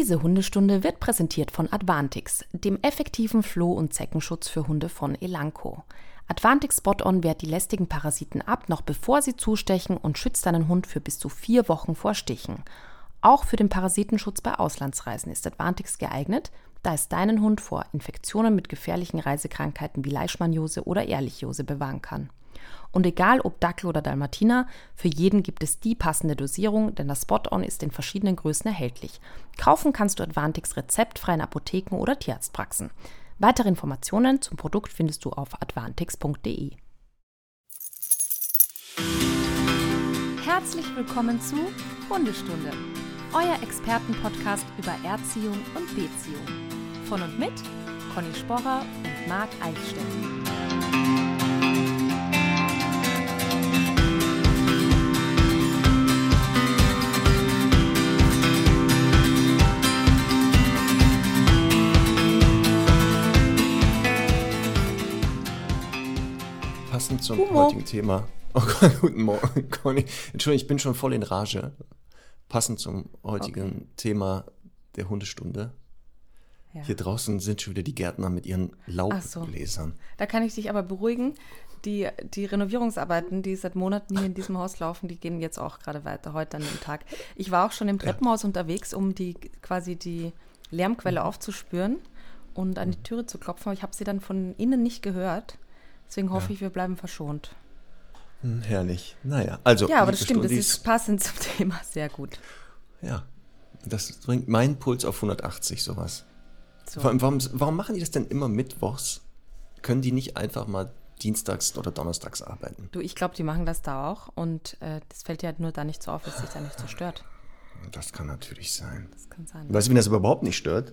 Diese Hundestunde wird präsentiert von Advantix, dem effektiven Floh- und Zeckenschutz für Hunde von Elanco. Advantix Spot-On wehrt die lästigen Parasiten ab, noch bevor sie zustechen und schützt deinen Hund für bis zu vier Wochen vor Stichen. Auch für den Parasitenschutz bei Auslandsreisen ist Advantix geeignet, da es deinen Hund vor Infektionen mit gefährlichen Reisekrankheiten wie Leishmaniose oder Ehrlichiose bewahren kann. Und egal ob Dackel oder Dalmatiner, für jeden gibt es die passende Dosierung, denn das Spot-On ist in verschiedenen Größen erhältlich. Kaufen kannst du Advantix rezeptfrei in Apotheken oder Tierarztpraxen. Weitere Informationen zum Produkt findest du auf advantix.de. Herzlich willkommen zu Hundestunde, euer Expertenpodcast über Erziehung und Beziehung. Von und mit Conny Sporrer und Marc Eichstätt. Passend zum Humor. heutigen Thema. Oh Gott, guten Morgen, Conny. Entschuldigung, ich bin schon voll in Rage. Passend zum heutigen okay. Thema der Hundestunde. Ja. Hier draußen sind schon wieder die Gärtner mit ihren Laubbläsern. So. Da kann ich dich aber beruhigen. Die, die Renovierungsarbeiten, die seit Monaten hier in diesem Haus laufen, die gehen jetzt auch gerade weiter, heute an dem Tag. Ich war auch schon im Treppenhaus ja. unterwegs, um die quasi die Lärmquelle mhm. aufzuspüren und an die Türe zu klopfen, aber ich habe sie dann von innen nicht gehört. Deswegen hoffe ja. ich, wir bleiben verschont. Hm, herrlich. Naja, also. Ja, aber das stimmt, das ist passend zum Thema. Sehr gut. Ja, das bringt meinen Puls auf 180, sowas. So. Warum, warum machen die das denn immer mittwochs? Können die nicht einfach mal dienstags oder donnerstags arbeiten? Du, ich glaube, die machen das da auch und äh, das fällt dir halt nur da nicht so auf, dass sich da nicht so stört. Das kann natürlich sein. Das kann sein. Weißt du, wenn das überhaupt nicht stört?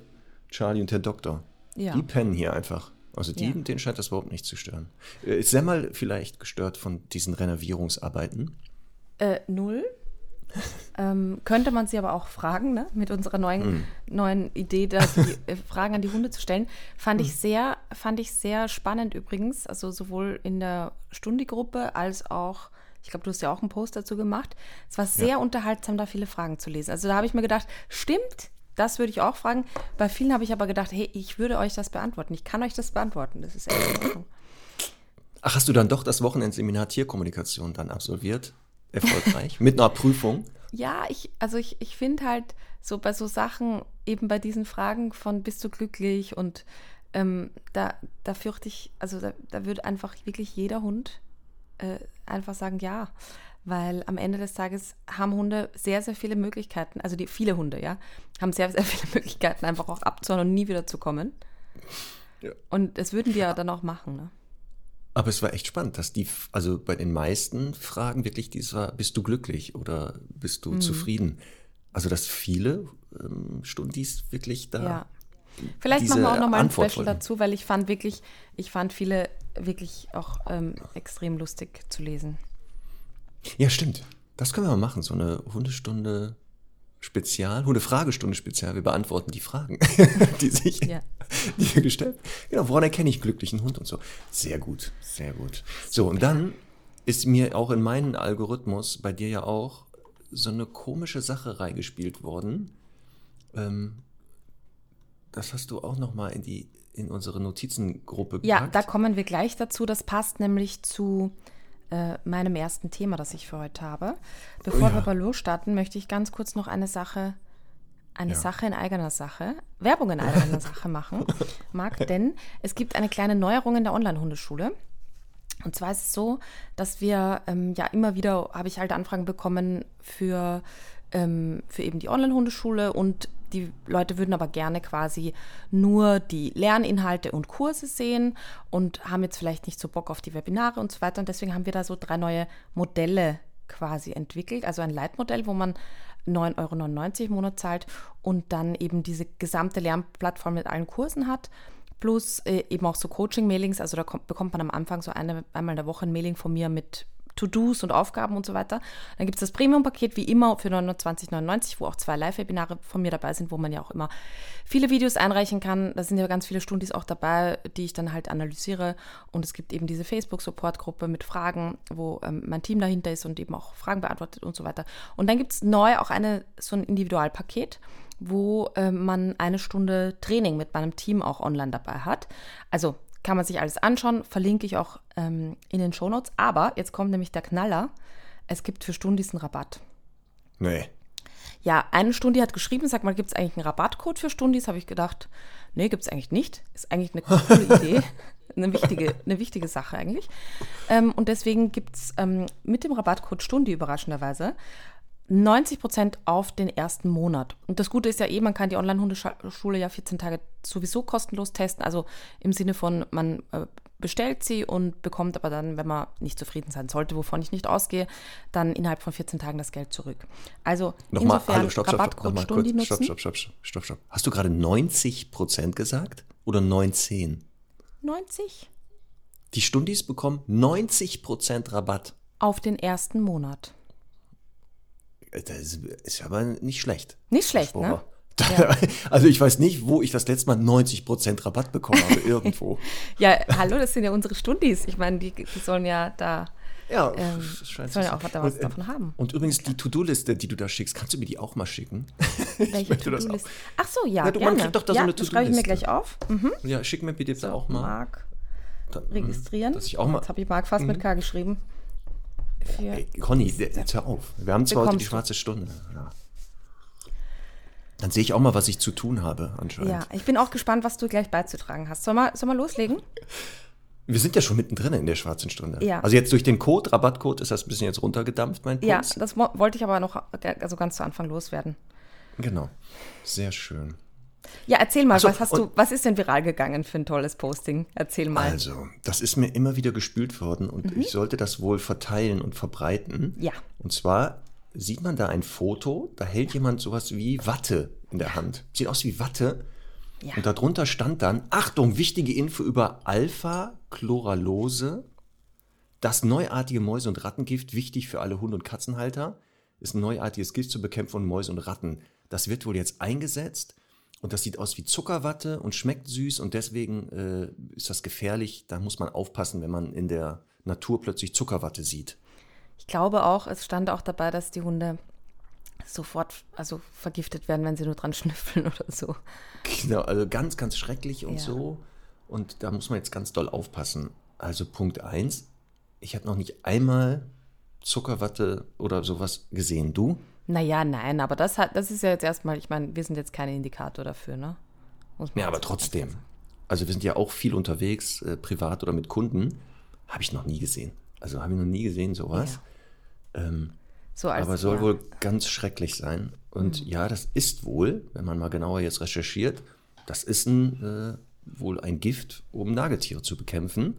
Charlie und der Doktor. Ja. Die pennen hier einfach. Also die, ja. den scheint das überhaupt nicht zu stören. Äh, ist Semmel vielleicht gestört von diesen Renovierungsarbeiten? Äh, null. ähm, könnte man sie aber auch fragen, ne? mit unserer neuen, mm. neuen Idee, da die äh, Fragen an die Hunde zu stellen. Fand, mm. ich sehr, fand ich sehr spannend übrigens, also sowohl in der Stundi-Gruppe als auch, ich glaube, du hast ja auch einen Post dazu gemacht. Es war sehr ja. unterhaltsam, da viele Fragen zu lesen. Also da habe ich mir gedacht, stimmt, das würde ich auch fragen. Bei vielen habe ich aber gedacht, hey, ich würde euch das beantworten. Ich kann euch das beantworten. Das ist echt in Ordnung. Ach, hast du dann doch das Wochenendseminar Tierkommunikation dann absolviert? Erfolgreich? Mit einer Prüfung? Ja, ich, also ich, ich finde halt so bei so Sachen, eben bei diesen Fragen von bist du glücklich und ähm, da, da fürchte ich, also da, da würde einfach wirklich jeder Hund äh, einfach sagen, ja weil am Ende des Tages haben Hunde sehr, sehr viele Möglichkeiten, also die viele Hunde, ja, haben sehr, sehr viele Möglichkeiten, einfach auch abzuhauen und nie wieder zu kommen. Ja. Und das würden die ja dann auch machen, ne? Aber es war echt spannend, dass die, also bei den meisten Fragen wirklich dies war, bist du glücklich oder bist du mhm. zufrieden? Also, dass viele ähm, Stundis wirklich da. Ja. Vielleicht machen wir auch nochmal ein Special dazu, weil ich fand wirklich, ich fand viele wirklich auch ähm, extrem lustig zu lesen. Ja, stimmt. Das können wir mal machen, so eine Hundestunde Spezial, Hundefragestunde Spezial. Wir beantworten die Fragen, die sich ja. die gestellt Genau, woran erkenne ich glücklichen Hund und so. Sehr gut, sehr gut. So, und dann ist mir auch in meinen Algorithmus, bei dir ja auch, so eine komische Sache reingespielt worden. Ähm, das hast du auch noch mal in die in unsere Notizengruppe gepackt. Ja, da kommen wir gleich dazu. Das passt nämlich zu äh, meinem ersten Thema, das ich für heute habe. Bevor oh ja. wir aber losstarten, möchte ich ganz kurz noch eine Sache, eine ja. Sache in eigener Sache, Werbung in eigener Sache machen, Marc, denn es gibt eine kleine Neuerung in der Online-Hundeschule. Und zwar ist es so, dass wir ähm, ja immer wieder, habe ich halt Anfragen bekommen für, ähm, für eben die Online-Hundeschule und die Leute würden aber gerne quasi nur die Lerninhalte und Kurse sehen und haben jetzt vielleicht nicht so Bock auf die Webinare und so weiter. Und deswegen haben wir da so drei neue Modelle quasi entwickelt. Also ein Leitmodell, wo man 9,99 Euro im Monat zahlt und dann eben diese gesamte Lernplattform mit allen Kursen hat. Plus äh, eben auch so Coaching-Mailings. Also da kommt, bekommt man am Anfang so eine, einmal in der Woche ein Mailing von mir mit To-Dos und Aufgaben und so weiter. Dann gibt es das Premium-Paket wie immer für 29,99, wo auch zwei Live-Webinare von mir dabei sind, wo man ja auch immer viele Videos einreichen kann. Da sind ja ganz viele Stundis auch dabei, die ich dann halt analysiere. Und es gibt eben diese Facebook-Support-Gruppe mit Fragen, wo ähm, mein Team dahinter ist und eben auch Fragen beantwortet und so weiter. Und dann gibt es neu auch eine, so ein Individualpaket wo äh, man eine Stunde Training mit meinem Team auch online dabei hat. Also kann man sich alles anschauen, verlinke ich auch ähm, in den Shownotes. Aber jetzt kommt nämlich der Knaller. Es gibt für Stundis einen Rabatt. Nee. Ja, eine Stunde hat geschrieben, sag mal, gibt es eigentlich einen Rabattcode für Stundis? Habe ich gedacht, nee, gibt es eigentlich nicht. Ist eigentlich eine coole Idee. eine wichtige, eine wichtige Sache eigentlich. Ähm, und deswegen gibt es ähm, mit dem Rabattcode Stundi überraschenderweise 90 Prozent auf den ersten Monat. Und das Gute ist ja eh, man kann die Online-Hundeschule ja 14 Tage sowieso kostenlos testen. Also im Sinne von, man äh, bestellt sie und bekommt aber dann, wenn man nicht zufrieden sein sollte, wovon ich nicht ausgehe, dann innerhalb von 14 Tagen das Geld zurück. Also nochmal, insofern hallo, stopp, stopp, stopp, stopp, kurz, stopp, stopp, stopp, stopp, stopp. Hast du gerade 90 Prozent gesagt oder 19? 90. Die Stundis bekommen 90 Prozent Rabatt. Auf den ersten Monat. Das ist aber nicht schlecht. Nicht schlecht, ne? Ja. Also ich weiß nicht, wo ich das letzte Mal 90% Rabatt bekommen habe, irgendwo. ja, hallo, das sind ja unsere Stundis. Ich meine, die, die sollen ja da ja, ähm, sollen ja auch was, was davon haben. Und übrigens die To-Do-Liste, die du da schickst, kannst du mir die auch mal schicken? Welche To-Do-Liste? Ach so, ja, ja du, gerne. Man kriegt doch da ja, so eine To-Do-Liste. schreibe ich mir gleich auf. Mhm. Ja, schick mir bitte so, auch mal. Mark registrieren. Dass ich auch mal, Jetzt habe ich Mark fast mhm. mit K geschrieben. Ey, Conny, jetzt hör auf. Wir haben zwar heute die schwarze Stunde. Ja. Dann sehe ich auch mal, was ich zu tun habe, anscheinend. Ja, ich bin auch gespannt, was du gleich beizutragen hast. Soll mal, soll mal loslegen? Wir sind ja schon mittendrin in der schwarzen Stunde. Ja. Also jetzt durch den Code, Rabattcode, ist das ein bisschen jetzt runtergedampft, mein Puls. Ja, das wollte ich aber noch also ganz zu Anfang loswerden. Genau. Sehr schön. Ja, erzähl mal, so, was hast du, was ist denn viral gegangen für ein tolles Posting? Erzähl mal. Also, das ist mir immer wieder gespült worden und mhm. ich sollte das wohl verteilen und verbreiten. Ja. Und zwar sieht man da ein Foto, da hält jemand sowas wie Watte in der Hand. Sieht aus wie Watte. Ja. Und darunter stand dann, Achtung, wichtige Info über Alpha-Chloralose, das neuartige Mäuse- und Rattengift, wichtig für alle Hund- und Katzenhalter, ist ein neuartiges Gift zur Bekämpfung von Mäuse und Ratten. Das wird wohl jetzt eingesetzt und das sieht aus wie Zuckerwatte und schmeckt süß und deswegen äh, ist das gefährlich. Da muss man aufpassen, wenn man in der Natur plötzlich Zuckerwatte sieht. Ich glaube auch, es stand auch dabei, dass die Hunde sofort also vergiftet werden, wenn sie nur dran schnüffeln oder so. Genau, also ganz, ganz schrecklich und ja. so. Und da muss man jetzt ganz doll aufpassen. Also Punkt 1, ich habe noch nicht einmal Zuckerwatte oder sowas gesehen. Du? Naja, nein, aber das hat, das ist ja jetzt erstmal, ich meine, wir sind jetzt kein Indikator dafür, ne? ja, aber trotzdem. Also wir sind ja auch viel unterwegs, äh, privat oder mit Kunden. Habe ich noch nie gesehen. Also habe ich noch nie gesehen, sowas. Ja. Ähm, so als, aber soll ja. wohl ganz schrecklich sein. Und mhm. ja, das ist wohl, wenn man mal genauer jetzt recherchiert, das ist ein, äh, wohl ein Gift, um Nagetiere zu bekämpfen.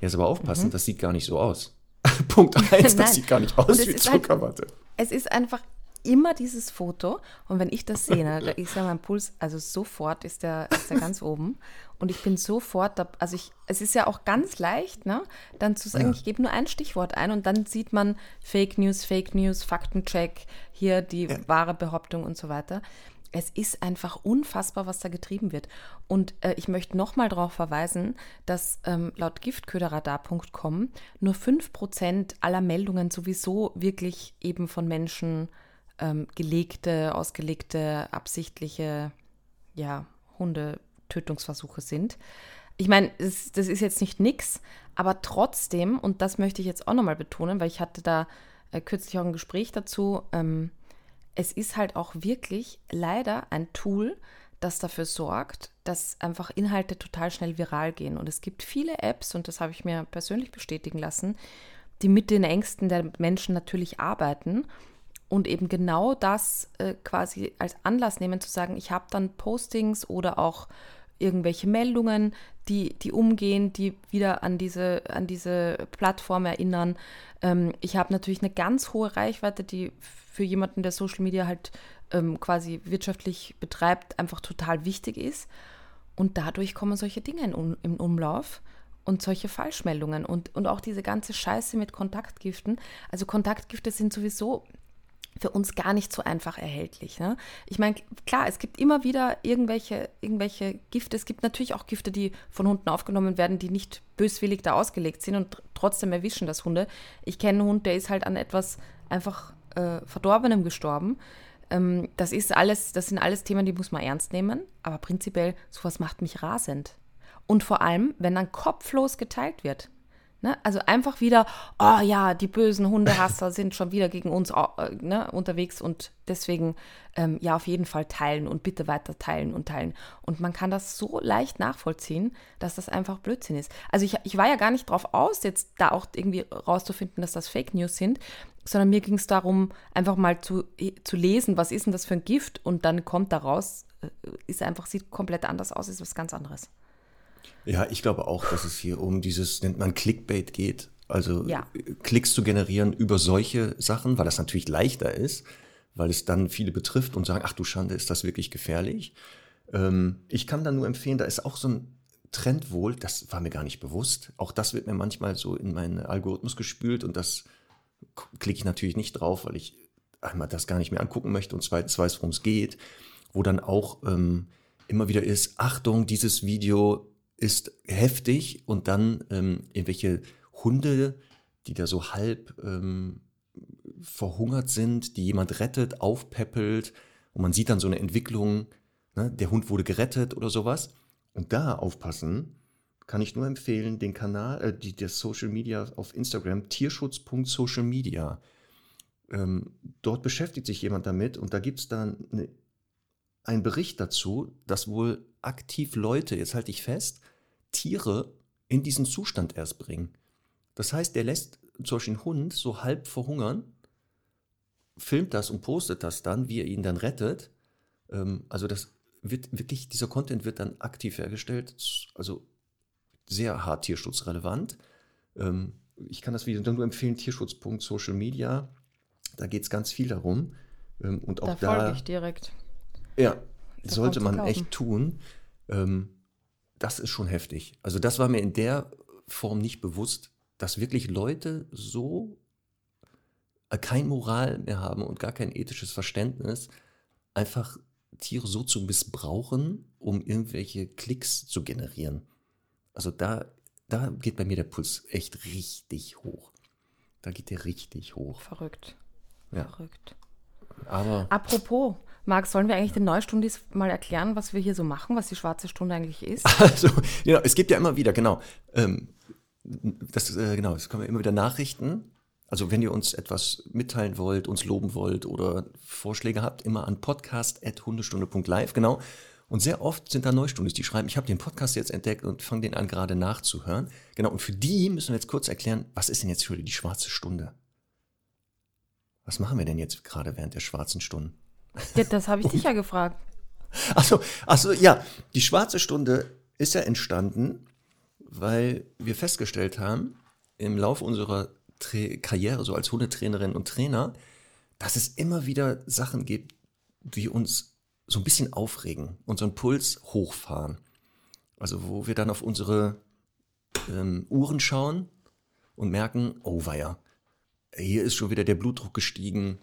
Jetzt aber aufpassen, mhm. das sieht gar nicht so aus. Punkt eins, das sieht gar nicht aus wie Zuckerwatte. Halt, es ist einfach immer dieses Foto und wenn ich das sehe, ne, ist ja mein Puls, also sofort ist der, ist der ganz oben und ich bin sofort, da, also ich, es ist ja auch ganz leicht, ne, dann zu sagen, ja. ich gebe nur ein Stichwort ein und dann sieht man Fake News, Fake News, Faktencheck, hier die ja. wahre Behauptung und so weiter. Es ist einfach unfassbar, was da getrieben wird. Und äh, ich möchte nochmal darauf verweisen, dass ähm, laut giftköderradar.com nur 5% aller Meldungen sowieso wirklich eben von Menschen ähm, gelegte, ausgelegte, absichtliche ja, Hundetötungsversuche sind. Ich meine, das, das ist jetzt nicht nix, aber trotzdem, und das möchte ich jetzt auch nochmal betonen, weil ich hatte da äh, kürzlich auch ein Gespräch dazu, ähm, es ist halt auch wirklich leider ein Tool, das dafür sorgt, dass einfach Inhalte total schnell viral gehen. Und es gibt viele Apps, und das habe ich mir persönlich bestätigen lassen, die mit den Ängsten der Menschen natürlich arbeiten und eben genau das äh, quasi als Anlass nehmen zu sagen, ich habe dann Postings oder auch irgendwelche Meldungen, die, die umgehen, die wieder an diese, an diese Plattform erinnern. Ähm, ich habe natürlich eine ganz hohe Reichweite, die für jemanden, der Social Media halt ähm, quasi wirtschaftlich betreibt, einfach total wichtig ist. Und dadurch kommen solche Dinge in, in Umlauf und solche Falschmeldungen und, und auch diese ganze Scheiße mit Kontaktgiften. Also Kontaktgifte sind sowieso für uns gar nicht so einfach erhältlich. Ne? Ich meine, klar, es gibt immer wieder irgendwelche, irgendwelche Gifte. Es gibt natürlich auch Gifte, die von Hunden aufgenommen werden, die nicht böswillig da ausgelegt sind und trotzdem erwischen das Hunde. Ich kenne einen Hund, der ist halt an etwas einfach äh, Verdorbenem gestorben. ähm, das ist alles, das sind alles Themen, die muss man ernst nehmen, aber prinzipiell, sowas macht mich rasend. Und vor allem, wenn dann kopflos geteilt wird. Ne? Also einfach wieder, oh ja, die bösen Hundehasser sind schon wieder gegen uns äh, ne, unterwegs und deswegen ähm, ja auf jeden Fall teilen und bitte weiter teilen und teilen. Und man kann das so leicht nachvollziehen, dass das einfach Blödsinn ist. Also ich, ich war ja gar nicht drauf aus, jetzt da auch irgendwie rauszufinden, dass das Fake News sind, sondern mir ging es darum, einfach mal zu, zu lesen, was ist denn das für ein Gift und dann kommt daraus, äh, ist einfach, sieht komplett anders aus, ist was ganz anderes. Ja, ich glaube auch, dass es hier um dieses, nennt man Clickbait geht. Also ja. Klicks zu generieren über solche Sachen, weil das natürlich leichter ist, weil es dann viele betrifft und sagen, ach du Schande, ist das wirklich gefährlich? Ähm, ich kann dann nur empfehlen, da ist auch so ein Trend wohl, das war mir gar nicht bewusst. Auch das wird mir manchmal so in meinen Algorithmus gespült und das klicke ich natürlich nicht drauf, weil ich einmal das gar nicht mehr angucken möchte und zweitens weiß, worum es geht, wo dann auch ähm, immer wieder ist, Achtung, dieses Video ist heftig und dann ähm, irgendwelche Hunde, die da so halb ähm, verhungert sind, die jemand rettet, aufpeppelt und man sieht dann so eine Entwicklung, ne, der Hund wurde gerettet oder sowas. Und da aufpassen, kann ich nur empfehlen, den Kanal, äh, die, das Social Media auf Instagram, tierschutz.socialmedia. Ähm, dort beschäftigt sich jemand damit und da gibt es dann eine, einen Bericht dazu, dass wohl aktiv Leute, jetzt halte ich fest, Tiere in diesen Zustand erst bringen. Das heißt, der lässt zum Beispiel einen Hund so halb verhungern, filmt das und postet das dann, wie er ihn dann rettet. Ähm, also das wird wirklich, dieser Content wird dann aktiv hergestellt, also sehr hart tierschutzrelevant. Ähm, ich kann das Video nur empfehlen, tierschutz.social media. Da geht es ganz viel darum. Ähm, und auch da, folge ich direkt. Ja, da sollte man echt tun das ist schon heftig. Also das war mir in der Form nicht bewusst, dass wirklich Leute so äh, kein Moral mehr haben und gar kein ethisches Verständnis, einfach Tiere so zu missbrauchen, um irgendwelche Klicks zu generieren. Also da, da geht bei mir der Puls echt richtig hoch. Da geht der richtig hoch. Verrückt. Ja. Verrückt. Aber. Apropos, Marc, sollen wir eigentlich den Neustundis mal erklären, was wir hier so machen, was die schwarze Stunde eigentlich ist? Also, ja, es gibt ja immer wieder, genau. Ähm, das, äh, genau, es kommen immer wieder Nachrichten. Also, wenn ihr uns etwas mitteilen wollt, uns loben wollt oder Vorschläge habt, immer an podcast.hundestunde.live, genau. Und sehr oft sind da Neustundis, die schreiben, ich habe den Podcast jetzt entdeckt und fange den an gerade nachzuhören. Genau, und für die müssen wir jetzt kurz erklären, was ist denn jetzt für die schwarze Stunde? Was machen wir denn jetzt gerade während der schwarzen Stunden? Ja, das habe ich dich ja gefragt. Achso, achso, ja. Die schwarze Stunde ist ja entstanden, weil wir festgestellt haben, im Laufe unserer Tra Karriere, so als Hundetrainerin und Trainer, dass es immer wieder Sachen gibt, die uns so ein bisschen aufregen, unseren Puls hochfahren. Also wo wir dann auf unsere ähm, Uhren schauen und merken, oh weia, hier ist schon wieder der Blutdruck gestiegen,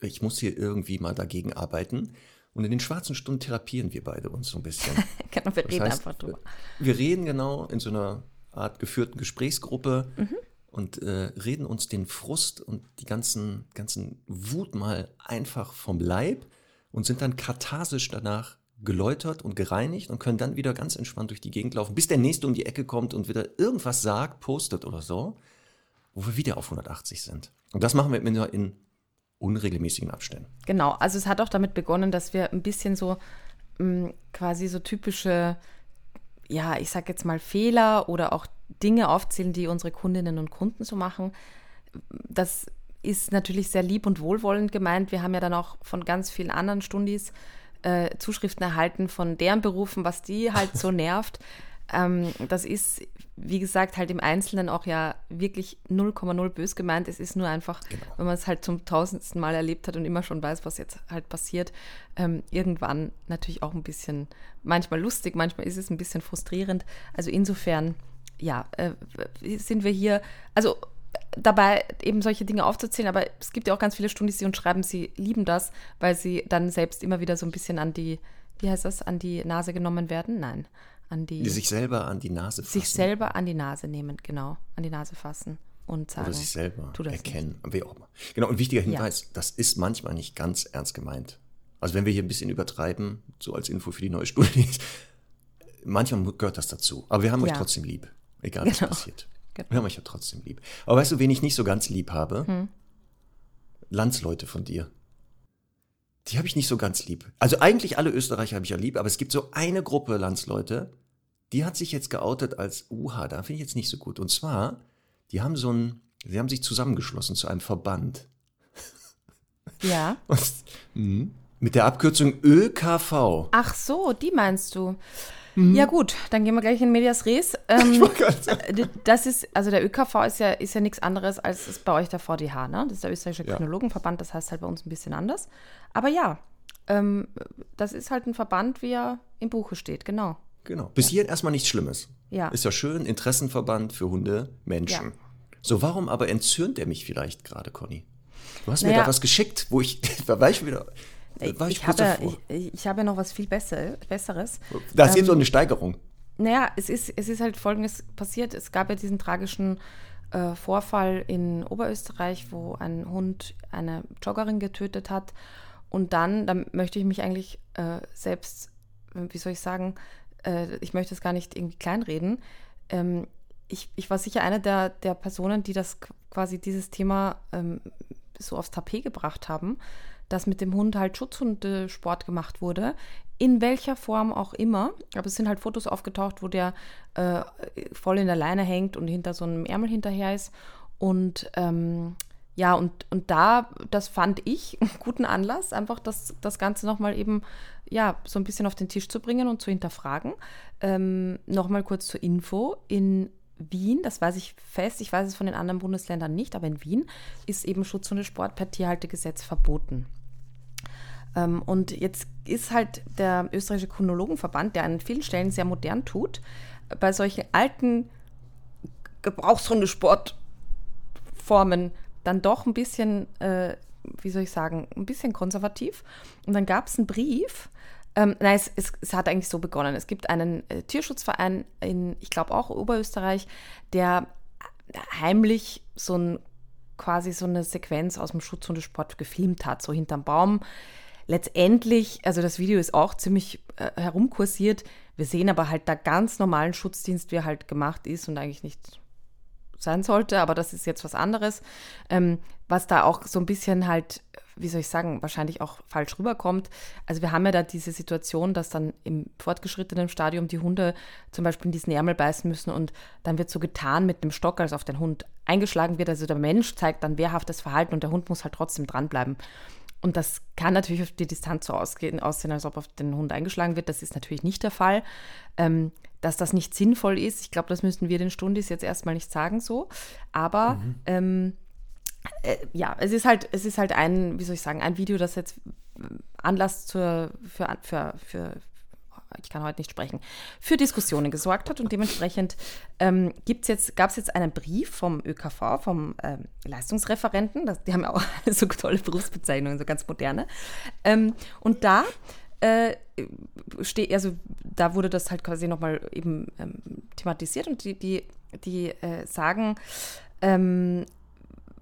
ich muss hier irgendwie mal dagegen arbeiten. Und in den schwarzen Stunden therapieren wir beide uns so ein bisschen. genau, wir das reden heißt, einfach drüber. Wir reden genau in so einer Art geführten Gesprächsgruppe mhm. und äh, reden uns den Frust und die ganzen, ganzen Wut mal einfach vom Leib und sind dann katharsisch danach geläutert und gereinigt und können dann wieder ganz entspannt durch die Gegend laufen, bis der Nächste um die Ecke kommt und wieder irgendwas sagt, postet oder so, wo wir wieder auf 180 sind. Und das machen wir in unregelmäßigen Abständen. Genau, also es hat auch damit begonnen, dass wir ein bisschen so mh, mm, quasi so typische, ja, ich sag jetzt mal Fehler oder auch Dinge aufzählen, die unsere Kundinnen und Kunden so machen. Das ist natürlich sehr lieb und wohlwollend gemeint. Wir haben ja dann auch von ganz vielen anderen Stundis äh, Zuschriften erhalten von deren Berufen, was die halt so nervt. Ähm, das ist, wie gesagt, halt im Einzelnen auch ja wirklich 0,0 bös gemeint. Es ist nur einfach, genau. wenn man es halt zum tausendsten Mal erlebt hat und immer schon weiß, was jetzt halt passiert, ähm, irgendwann natürlich auch ein bisschen, manchmal lustig, manchmal ist es ein bisschen frustrierend. Also insofern, ja, äh, sind wir hier, also dabei eben solche Dinge aufzuzählen, aber es gibt ja auch ganz viele Stunden, die uns schreiben, sie lieben das, weil sie dann selbst immer wieder so ein bisschen an die, wie heißt das, an die Nase genommen werden? Nein, an die, die sich selber an die Nase fassen. Sich selber an die Nase nehmen, genau, an die Nase fassen. und sagen. Oder sich selber erkennen. Wie auch immer. Genau, und wichtiger Hinweis, ja. das ist manchmal nicht ganz ernst gemeint. Also wenn wir hier ein bisschen übertreiben, so als Info für die neue Studie, manchmal gehört das dazu. Aber wir haben ja. euch trotzdem lieb. Egal, was genau. passiert. Genau. Wir haben euch ja trotzdem lieb. Aber weißt du, wen ich nicht so ganz lieb habe? Hm. Landsleute von dir. Die habe ich nicht so ganz lieb. Also eigentlich alle Österreicher habe ich ja lieb, aber es gibt so eine Gruppe Landsleute, die hat sich jetzt geoutet als Uha. Da finde ich jetzt nicht so gut. Und zwar, die haben so ein, sie haben sich zusammengeschlossen zu einem Verband. Ja. Und, mh, mit der Abkürzung ÖKV. Ach so, die meinst du. Mhm. Ja gut, dann gehen wir gleich in Medias Res. Ähm, das ist, also der ÖKV ist ja, ist ja nichts anderes als ist bei euch der VDH, ne? Das ist der österreichische ja. Chronologenverband, das heißt halt bei uns ein bisschen anders. Aber ja, ähm, das ist halt ein Verband, wie er im Buche steht, genau. Genau. Bis hierhin erstmal nichts Schlimmes. Ja. Ist ja schön, Interessenverband für Hunde, Menschen. Ja. So, warum aber entzürnt er mich vielleicht gerade, Conny? Du hast naja. mir da was geschickt, wo ich, da war ich wieder, war ich, ich, habe, ich, ich, habe noch was viel besser, Besseres. Da ist ähm, so eine Steigerung. Naja, es ist, es ist halt Folgendes passiert. Es gab ja diesen tragischen äh, Vorfall in Oberösterreich, wo ein Hund eine Joggerin getötet hat. Und dann, da möchte ich mich eigentlich äh, selbst, wie soll ich sagen, äh, ich möchte es gar nicht irgendwie kleinreden. Ähm, ich, ich war sicher eine der, der Personen, die das quasi dieses Thema ähm, so aufs Tapet gebracht haben dass mit dem Hund halt Schutzhundesport gemacht wurde, in welcher Form auch immer. Aber es sind halt Fotos aufgetaucht, wo der äh, voll in der Leine hängt und hinter so einem Ärmel hinterher ist. Und ähm, ja, und, und da, das fand ich einen guten Anlass, einfach das, das Ganze nochmal eben, ja, so ein bisschen auf den Tisch zu bringen und zu hinterfragen. Ähm, nochmal kurz zur Info. In Wien, das weiß ich fest, ich weiß es von den anderen Bundesländern nicht, aber in Wien ist eben Schutzhundesport per Tierhaltegesetz verboten. Ähm, und jetzt ist halt der österreichische Chronologenverband, der an vielen Stellen sehr modern tut, bei solchen alten Gebrauchshundesportformen dann doch ein bisschen, äh, wie soll ich sagen, ein bisschen konservativ. Und dann gab es einen Brief, ähm, nein, es, es, es, hat eigentlich so begonnen. Es gibt einen äh, Tierschutzverein in, ich glaube auch Oberösterreich, der heimlich so ein quasi so eine Sequenz aus dem Schutzhundesport gefilmt hat, so hinterm Baum letztendlich, also das Video ist auch ziemlich äh, herumkursiert. Wir sehen aber halt da ganz normalen Schutzdienst, wie er halt gemacht ist und eigentlich nicht sein sollte, aber das ist jetzt was anderes. Ähm, was da auch so ein bisschen halt, wie soll ich sagen, wahrscheinlich auch falsch rüberkommt. Also wir haben ja da diese Situation, dass dann im fortgeschrittenen Stadium die Hunde zum Beispiel in diesen Ärmel beißen müssen und dann wird so getan mit dem Stock, als auf den Hund eingeschlagen wird. Also der Mensch zeigt dann wehrhaftes Verhalten und der Hund muss halt trotzdem dranbleiben. Und das kann natürlich auf die Distanz so ausgehen, aussehen, als ob auf den Hund eingeschlagen wird. Das ist natürlich nicht der Fall. Ähm, dass das nicht sinnvoll ist, ich glaube, das müssten wir den Stundis jetzt erstmal nicht sagen so. Aber mhm. ähm, äh, ja, es ist halt, es ist halt ein, wie soll ich sagen, ein Video, das jetzt Anlass zur, für, für, für, ich kann heute nicht sprechen, für Diskussionen gesorgt hat. Und dementsprechend ähm, jetzt, gab es jetzt einen Brief vom ÖKV, vom ähm, Leistungsreferenten, das, die haben ja auch so tolle Berufsbezeichnungen, so ganz moderne. Ähm, und da äh, steht, also da wurde das halt quasi nochmal eben ähm, thematisiert und die, die, die äh, sagen, ähm,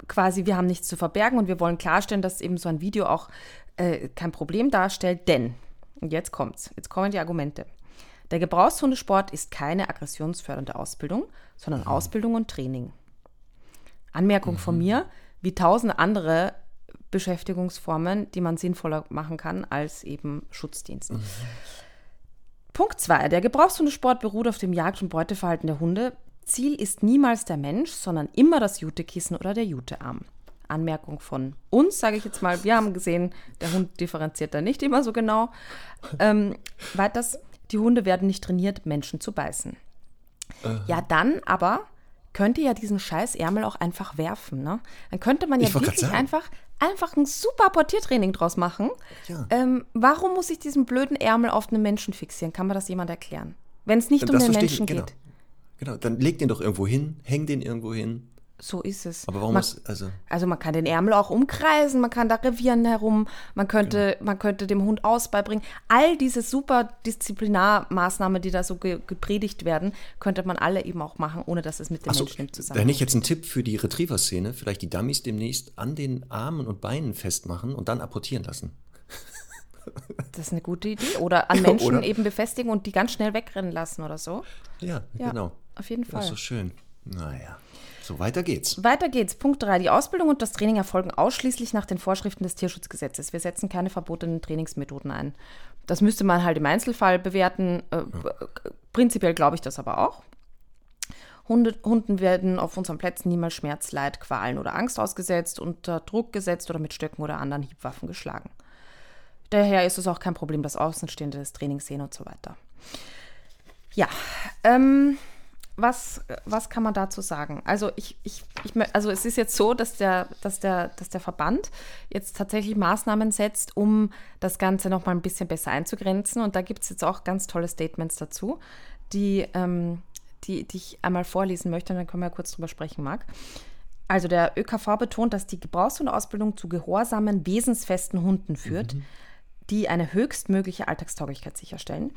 quasi, wir haben nichts zu verbergen und wir wollen klarstellen, dass eben so ein Video auch äh, kein Problem darstellt, denn und jetzt kommt's. Jetzt kommen die Argumente. Der Gebrauchshundesport ist keine aggressionsfördernde Ausbildung, sondern mhm. Ausbildung und Training. Anmerkung mhm. von mir, wie tausende andere Beschäftigungsformen, die man sinnvoller machen kann als eben Schutzdienst. Mhm. Punkt 2. Der Gebrauchshundesport beruht auf dem Jagd- und Beuteverhalten der Hunde. Ziel ist niemals der Mensch, sondern immer das Jutekissen oder der Jutearm. Anmerkung von uns, sage ich jetzt mal. Wir haben gesehen, der Hund differenziert da nicht immer so genau. Ähm, weiters, die Hunde werden nicht trainiert, Menschen zu beißen. Uh Ja, dann aber könnt ihr ja diesen scheiß Ärmel auch einfach werfen. Ne? Dann könnte man ja wirklich einfach, einfach ein super Portiertraining draus machen. Ja. Ähm, warum muss ich diesen blöden Ärmel auf einen Menschen fixieren? Kann mir das jemand erklären? Wenn es nicht das um den Menschen genau. geht. Genau, dann leg den doch irgendwo hin, häng den irgendwo hin. So ist es. Aber warum man, ist, also. Also man kann den Ärmel auch umkreisen, man kann da revieren herum, man könnte, genau. man könnte dem Hund Aus beibringen. All diese super Disziplinarmaßnahmen, die da so ge gepredigt werden, könnte man alle eben auch machen, ohne dass es mit dem so, Menschen zusammen. Dann ich jetzt einen Tipp für die Retriever-Szene, vielleicht die Dummies demnächst an den Armen und Beinen festmachen und dann apportieren lassen. Das ist eine gute Idee. Oder an Menschen oder? eben befestigen und die ganz schnell wegrennen lassen oder so. Ja, ja genau. Auf jeden Fall. Das ist so schön. Naja. So, weiter geht's. Weiter geht's. Punkt 3. Die Ausbildung und das Training erfolgen ausschließlich nach den Vorschriften des Tierschutzgesetzes. Wir setzen keine verbotenen Trainingsmethoden ein. Das müsste man halt im Einzelfall bewerten. Äh, ja. Prinzipiell glaube ich das aber auch. Hunde, Hunden werden auf unseren Plätzen niemals Schmerz, Leid, Qualen oder Angst ausgesetzt, unter Druck gesetzt oder mit Stöcken oder anderen Hiebwaffen geschlagen. Daher ist es auch kein Problem, dass Außenstehende das Training sehen und so weiter. Ja, ähm, was, was kann man dazu sagen? Also ich, ich, ich, also es ist jetzt so, dass der, dass der, dass der Verband jetzt tatsächlich Maßnahmen setzt, um das Ganze noch mal ein bisschen besser einzugrenzen. Und da gibt es jetzt auch ganz tolle Statements dazu, die, ähm, die, die ich einmal vorlesen möchte und dann können wir ja kurz drüber sprechen, Marc. Also der ÖKV betont, dass die Gebrauchs- und Ausbildung zu gehorsamen, wesensfesten Hunden führt, mhm. die eine höchstmögliche Alltagstauglichkeit sicherstellen.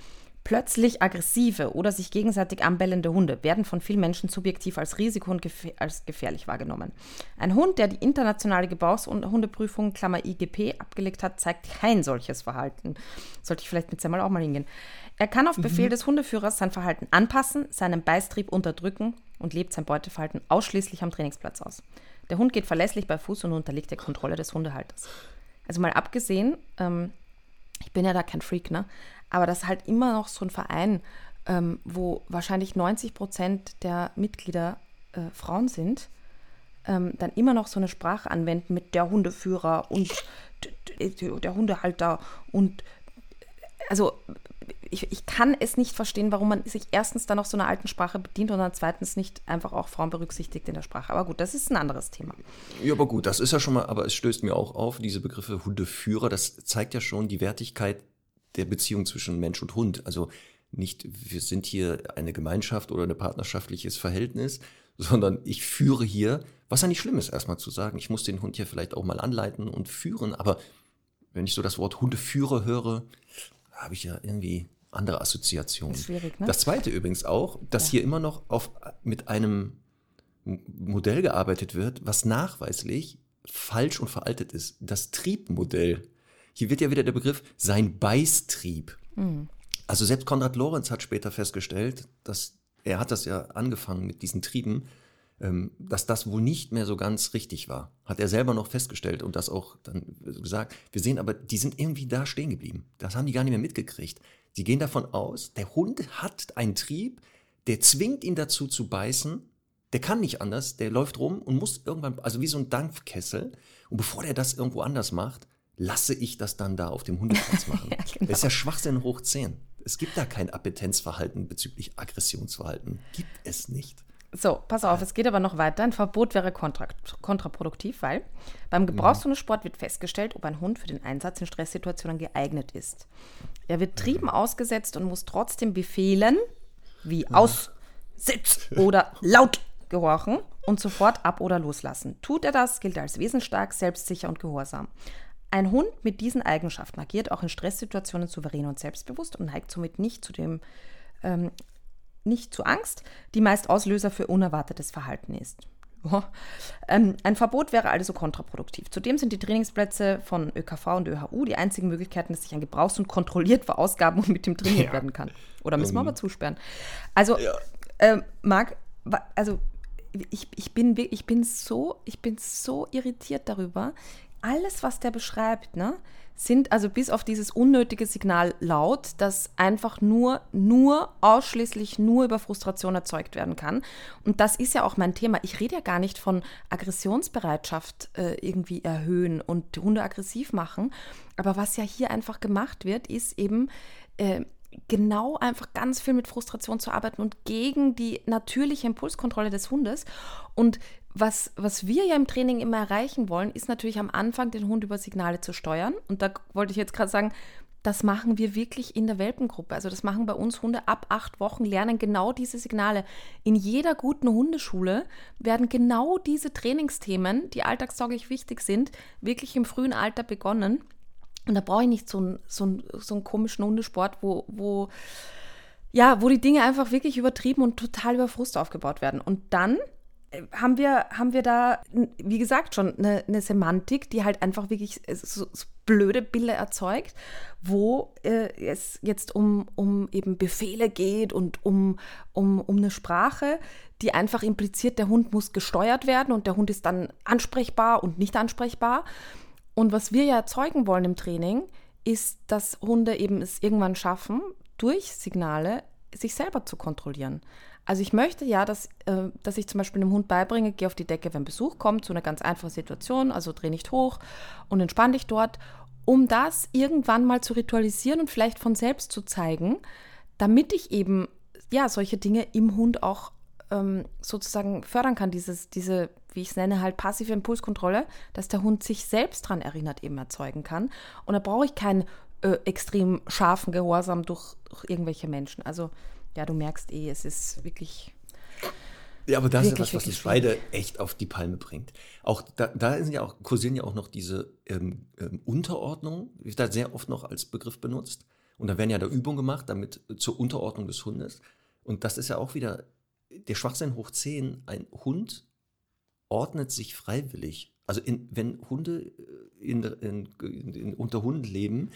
Plötzlich aggressive oder sich gegenseitig anbellende Hunde werden von vielen Menschen subjektiv als Risiko und gefähr als gefährlich wahrgenommen. Ein Hund, der die internationale Gebrauchshundeprüfung Klammer IGP abgelegt hat, zeigt kein solches Verhalten. Sollte ich vielleicht mit einmal auch mal hingehen. Er kann auf Befehl mhm. des Hundeführers sein Verhalten anpassen, seinen Beistrieb unterdrücken und lebt sein Beuteverhalten ausschließlich am Trainingsplatz aus. Der Hund geht verlässlich bei Fuß und unterliegt der Kontrolle des Hundehalters. Also mal abgesehen, ähm, ich bin ja da kein Freak, ne? Aber das ist halt immer noch so ein Verein, ähm, wo wahrscheinlich 90 Prozent der Mitglieder äh, Frauen sind, ähm, dann immer noch so eine Sprache anwenden mit der Hundeführer und der Hundehalter und also ich, ich kann es nicht verstehen, warum man sich erstens dann noch so einer alten Sprache bedient und dann zweitens nicht einfach auch Frauen berücksichtigt in der Sprache. Aber gut, das ist ein anderes Thema. Ja, aber gut, das ist ja schon mal, aber es stößt mir auch auf, diese Begriffe Hundeführer, das zeigt ja schon die Wertigkeit der Beziehung zwischen Mensch und Hund. Also nicht, wir sind hier eine Gemeinschaft oder ein partnerschaftliches Verhältnis, sondern ich führe hier, was ja nicht schlimm ist, erstmal zu sagen. Ich muss den Hund hier vielleicht auch mal anleiten und führen, aber wenn ich so das Wort Hundeführer höre, habe ich ja irgendwie andere Assoziationen. Das, ne? das zweite übrigens auch, dass ja. hier immer noch auf, mit einem Modell gearbeitet wird, was nachweislich falsch und veraltet ist. Das Triebmodell. Hier wird ja wieder der Begriff sein Beißtrieb. Mhm. Also selbst Konrad Lorenz hat später festgestellt, dass er hat das ja angefangen mit diesen Trieben, ähm, dass das wohl nicht mehr so ganz richtig war. Hat er selber noch festgestellt und das auch dann gesagt. Wir sehen aber, die sind irgendwie da stehen geblieben. Das haben die gar nicht mehr mitgekriegt. Sie gehen davon aus, der Hund hat einen Trieb, der zwingt ihn dazu zu beißen. Der kann nicht anders, der läuft rum und muss irgendwann, also wie so ein Dampfkessel. Und bevor der das irgendwo anders macht, lasse ich das dann da auf dem Hundeplatz machen. ja, genau. Das ist ja Schwachsinn hoch 10. Es gibt da kein Appetenzverhalten bezüglich Aggressionsverhalten. Gibt es nicht. So, pass auf, es geht aber noch weiter. Ein Verbot wäre kontra kontraproduktiv, weil beim Gebrauchshundesport wird festgestellt, ob ein Hund für den Einsatz in Stresssituationen geeignet ist. Er wird Trieben ausgesetzt und muss trotzdem Befehlen wie aus, sitz oder laut gehorchen und sofort ab- oder loslassen. Tut er das, gilt er als wesensstark, selbstsicher und gehorsam. Ein Hund mit diesen Eigenschaften agiert auch in Stresssituationen souverän und selbstbewusst und neigt somit nicht zu dem ähm, nicht zu Angst, die meist Auslöser für unerwartetes Verhalten ist. Ähm, ein Verbot wäre also kontraproduktiv. Zudem sind die Trainingsplätze von ÖKV und ÖHU die einzigen Möglichkeiten, dass sich ein Gebrauchshund kontrolliert verausgaben und mit dem trainiert ja. werden kann. Oder müssen wir ähm. aber zusperren. Also, ja. äh, Marc, also ich, ich, bin, ich, bin so, ich bin so irritiert darüber. Alles, was der beschreibt, ne? sind also bis auf dieses unnötige Signal laut, das einfach nur, nur, ausschließlich nur über Frustration erzeugt werden kann. Und das ist ja auch mein Thema. Ich rede ja gar nicht von Aggressionsbereitschaft äh, irgendwie erhöhen und Hunde aggressiv machen. Aber was ja hier einfach gemacht wird, ist eben äh, genau einfach ganz viel mit Frustration zu arbeiten und gegen die natürliche Impulskontrolle des Hundes. Und was, was wir ja im Training immer erreichen wollen, ist natürlich am Anfang den Hund über Signale zu steuern. Und da wollte ich jetzt gerade sagen, das machen wir wirklich in der Welpengruppe. Also das machen bei uns Hunde ab acht Wochen, lernen genau diese Signale. In jeder guten Hundeschule werden genau diese Trainingsthemen, die alltagstauglich wichtig sind, wirklich im frühen Alter begonnen. Und da brauche ich nicht so einen, so einen, so einen komischen Hundesport, wo, wo, ja, wo die Dinge einfach wirklich übertrieben und total über Frust aufgebaut werden. Und dann haben wir, haben wir da, wie gesagt, schon eine, eine Semantik, die halt einfach wirklich so, so blöde Bilder erzeugt, wo äh, es jetzt um, um eben Befehle geht und um, um, um eine Sprache, die einfach impliziert, der Hund muss gesteuert werden und der Hund ist dann ansprechbar und nicht ansprechbar. Und was wir ja erzeugen wollen im Training, ist, dass Hunde eben es irgendwann schaffen, durch Signale sich selber zu kontrollieren. Also ich möchte ja, dass, äh, dass ich zum Beispiel einem Hund beibringe, geh auf die Decke, wenn Besuch kommt, zu einer ganz einfachen Situation, also dreh nicht hoch und entspann dich dort, um das irgendwann mal zu ritualisieren und vielleicht von selbst zu zeigen, damit ich eben ja solche Dinge im Hund auch ähm, sozusagen fördern kann, dieses, diese, wie ich es nenne, halt passive Impulskontrolle, dass der Hund sich selbst daran erinnert, eben erzeugen kann. Und da brauche ich keinen äh, extrem scharfen Gehorsam durch, durch irgendwelche Menschen. Also ja, du merkst eh, es ist wirklich. Ja, aber das wirklich, ist was, was uns beide echt auf die Palme bringt. Auch da, da sind ja auch, kursieren ja auch noch diese ähm, ähm, Unterordnungen, die da sehr oft noch als Begriff benutzt. Und da werden ja da Übungen gemacht, damit zur Unterordnung des Hundes. Und das ist ja auch wieder der Schwachsinn hoch 10. Ein Hund ordnet sich freiwillig. Also in, wenn Hunde äh, in, in, in, unter Hunden leben,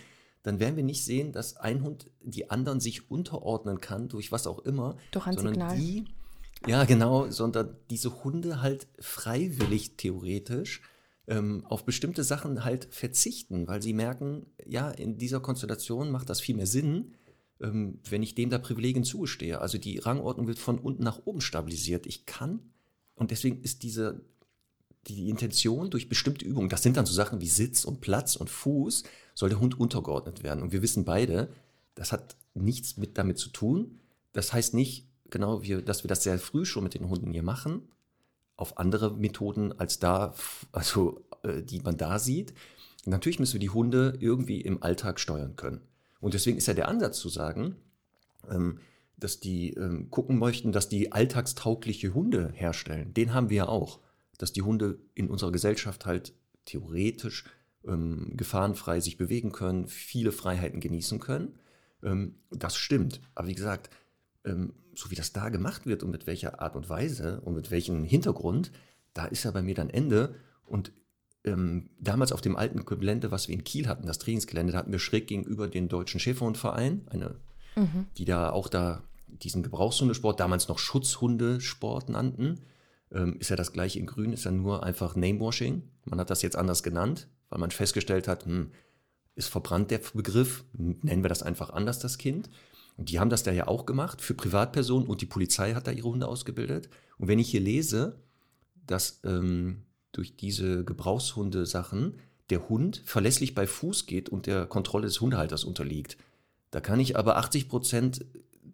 dann werden wir nicht sehen, dass ein Hund die anderen sich unterordnen kann, durch was auch immer. Durch ein sondern Signal. Die, ja, genau, sondern diese Hunde halt freiwillig theoretisch ähm, auf bestimmte Sachen halt verzichten, weil sie merken, ja, in dieser Konstellation macht das viel mehr Sinn, ähm, wenn ich dem da Privilegien zugestehe. Also die Rangordnung wird von unten nach oben stabilisiert. Ich kann, und deswegen ist diese die Intention durch bestimmte Übungen, das sind dann so Sachen wie Sitz und Platz und Fuß, soll der Hund untergeordnet werden. Und wir wissen beide, das hat nichts mit damit zu tun. Das heißt nicht, genau, wir, dass wir das sehr früh schon mit den Hunden hier machen, auf andere Methoden als da, also äh, die man da sieht. Natürlich müssen wir die Hunde irgendwie im Alltag steuern können. Und deswegen ist ja der Ansatz zu sagen, ähm, dass die ähm, gucken möchten, dass die alltagstaugliche Hunde herstellen. Den haben wir ja auch dass die Hunde in unserer Gesellschaft halt theoretisch ähm, gefahrenfrei sich bewegen können, viele Freiheiten genießen können. Ähm, das stimmt. Aber wie gesagt, ähm, so wie das da gemacht wird und mit welcher Art und Weise und mit welchem Hintergrund, da ist ja bei mir dann Ende. Und ähm, damals auf dem alten Gelände, was wir in Kiel hatten, das Trainingsgelände, da hatten wir schräg gegenüber den Deutschen Schäferhundverein, eine, mhm. die da auch da diesen Gebrauchshundesport, damals noch Schutzhundesport nannten ähm, ist ja das gleiche in Grün, ist ja nur einfach Namewashing. Man hat das jetzt anders genannt, weil man festgestellt hat, hm, ist verbrannt der Begriff, nennen wir das einfach anders, das Kind. Und die haben das da ja auch gemacht für Privatpersonen und die Polizei hat da ihre Hunde ausgebildet. Und wenn ich hier lese, dass ähm, durch diese Gebrauchshunde-Sachen der Hund verlässlich bei Fuß geht und der Kontrolle des Hundehalters unterliegt, da kann ich aber 80 Prozent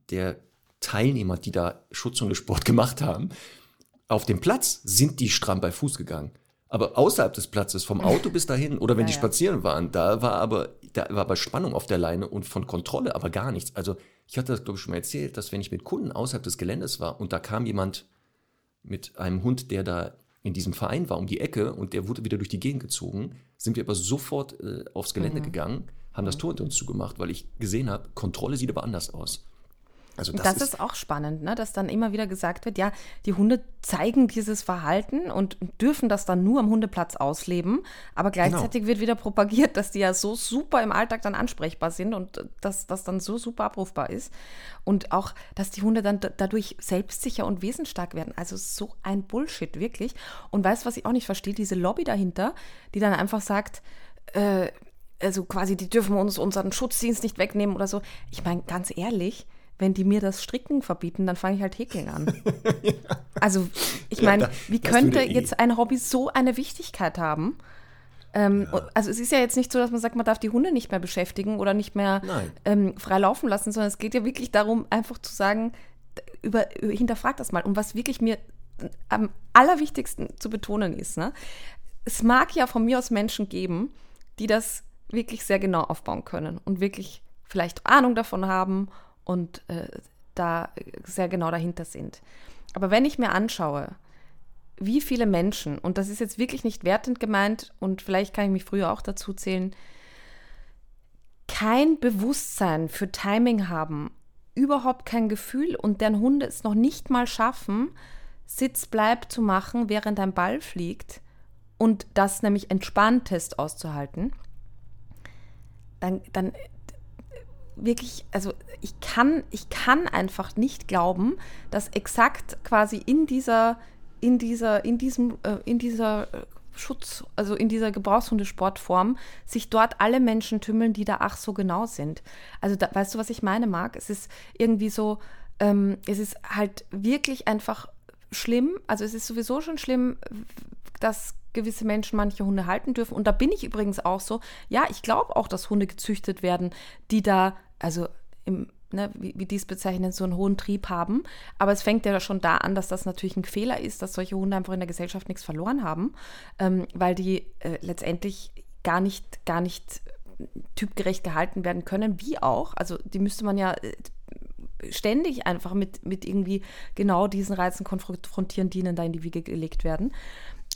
der Teilnehmer, die da Schutzhundesport gemacht haben, auf dem Platz sind die stramm bei Fuß gegangen. Aber außerhalb des Platzes, vom Auto bis dahin oder wenn ja, die spazieren waren, da war aber, da war aber Spannung auf der Leine und von Kontrolle aber gar nichts. Also ich hatte das, glaube ich, schon mal erzählt, dass wenn ich mit Kunden außerhalb des Geländes war und da kam jemand mit einem Hund, der da in diesem Verein war, um die Ecke und der wurde wieder durch die Gegend gezogen, sind wir aber sofort äh, aufs Gelände mhm. gegangen, haben das Tor hinter uns zugemacht, weil ich gesehen habe, Kontrolle sieht aber anders aus. Also das, das ist, ist, auch spannend, ne? dass dann immer wieder gesagt wird, ja, die Hunde zeigen dieses Verhalten und dürfen das dann nur am Hundeplatz ausleben, aber gleichzeitig genau. wird wieder propagiert, dass die ja so super im Alltag dann ansprechbar sind und dass das dann so super abrufbar ist und auch, dass die Hunde dann dadurch selbstsicher und wesensstark werden. Also so ein Bullshit, wirklich. Und weißt du, was ich auch nicht verstehe? Diese Lobby dahinter, die dann einfach sagt, äh, also quasi, die dürfen uns unseren Schutzdienst nicht wegnehmen oder so. Ich meine, ganz ehrlich, wenn die mir das Stricken verbieten, dann fange ich halt Häkeln an. ja. Also, ich meine, ja, wie könnte eh. jetzt ein Hobby so eine Wichtigkeit haben? Ähm, ja. Also es ist ja jetzt nicht so, dass man sagt, man darf die Hunde nicht mehr beschäftigen oder nicht mehr ähm, frei laufen lassen, sondern es geht ja wirklich darum, einfach zu sagen, über, über, hinterfrag das mal. Und was wirklich mir am allerwichtigsten zu betonen ist, ne? es mag ja von mir aus Menschen geben, die das wirklich sehr genau aufbauen können und wirklich vielleicht Ahnung davon haben und äh, da sehr genau dahinter sind. Aber wenn ich mir anschaue, wie viele Menschen, und das ist jetzt wirklich nicht wertend gemeint und vielleicht kann ich mich früher auch dazu zählen, kein Bewusstsein für Timing haben, überhaupt kein Gefühl und deren Hunde es noch nicht mal schaffen, Sitzbleib zu machen, während ein Ball fliegt und das nämlich entspanntest auszuhalten, dann, dann wirklich, also ich kann, ich kann einfach nicht glauben, dass exakt quasi in dieser, in dieser, in diesem, äh, in dieser äh, Schutz, also in dieser Gebrauchshundesportform, sich dort alle Menschen tümmeln, die da ach so genau sind. Also da, weißt du, was ich meine, Marc? Es ist irgendwie so, ähm, es ist halt wirklich einfach schlimm. Also es ist sowieso schon schlimm, dass gewisse Menschen manche Hunde halten dürfen. Und da bin ich übrigens auch so, ja, ich glaube auch, dass Hunde gezüchtet werden, die da, also im, ne, wie, wie die es bezeichnen, so einen hohen Trieb haben. Aber es fängt ja schon da an, dass das natürlich ein Fehler ist, dass solche Hunde einfach in der Gesellschaft nichts verloren haben, ähm, weil die äh, letztendlich gar nicht, gar nicht typgerecht gehalten werden können, wie auch. Also die müsste man ja äh, ständig einfach mit, mit irgendwie genau diesen Reizen konfrontieren, die ihnen da in die Wiege gelegt werden.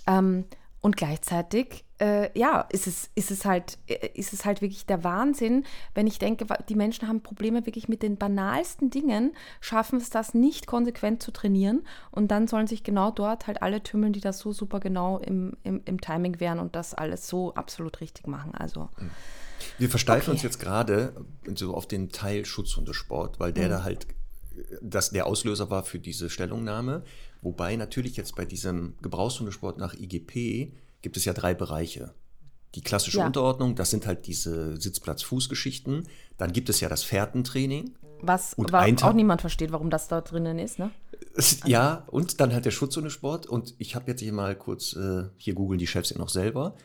Ähm, und gleichzeitig, äh, ja, ist es, ist, es halt, äh, ist es halt wirklich der Wahnsinn, wenn ich denke, die Menschen haben Probleme wirklich mit den banalsten Dingen, schaffen es das nicht konsequent zu trainieren und dann sollen sich genau dort halt alle tümmeln, die das so super genau im, im, im Timing wären und das alles so absolut richtig machen. Also. Wir versteifen okay. uns jetzt gerade so auf den Teil Schutzhundesport, weil der mhm. da halt das der Auslöser war für diese Stellungnahme. Wobei natürlich jetzt bei diesem Gebrauchshundesport nach IGP gibt es ja drei Bereiche. Die klassische ja. Unterordnung, das sind halt diese Sitzplatz-Fußgeschichten. Dann gibt es ja das Fährtentraining. Was und auch niemand versteht, warum das da drinnen ist, ne? Ja, und dann halt der Schutzhundesport. Und ich habe jetzt hier mal kurz, äh, hier googeln die Chefs ja noch selber,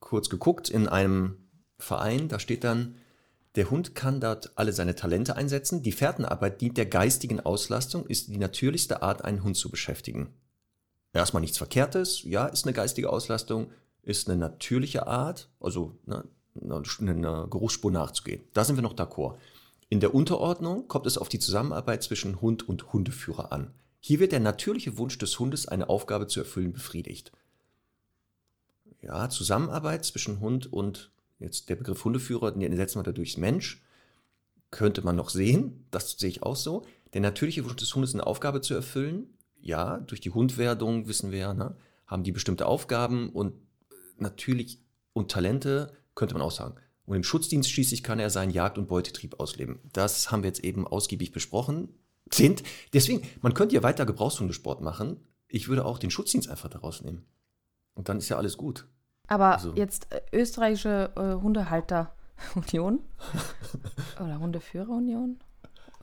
kurz geguckt in einem Verein, da steht dann, der Hund kann dort alle seine Talente einsetzen. Die Fährtenarbeit dient der geistigen Auslastung, ist die natürlichste Art, einen Hund zu beschäftigen. Erstmal nichts Verkehrtes, ja, ist eine geistige Auslastung, ist eine natürliche Art, also ne, eine, eine Geruchsspur nachzugehen. Da sind wir noch d'accord. In der Unterordnung kommt es auf die Zusammenarbeit zwischen Hund und Hundeführer an. Hier wird der natürliche Wunsch des Hundes, eine Aufgabe zu erfüllen, befriedigt. Ja, Zusammenarbeit zwischen Hund und Jetzt der Begriff Hundeführer, den setzen wir da durchs Mensch. Könnte man noch sehen, das sehe ich auch so. Der natürliche Wunsch des Hundes, eine Aufgabe zu erfüllen. Ja, durch die Hundwerdung wissen wir ja, ne, haben die bestimmte Aufgaben und natürlich und Talente, könnte man auch sagen. Und im Schutzdienst schließlich kann er seinen Jagd- und Beutetrieb ausleben. Das haben wir jetzt eben ausgiebig besprochen. Sind. Deswegen, man könnte ja weiter Gebrauchshundesport machen. Ich würde auch den Schutzdienst einfach daraus nehmen. Und dann ist ja alles gut. Aber also. jetzt äh, österreichische äh, Hundehalterunion oder Hundeführerunion?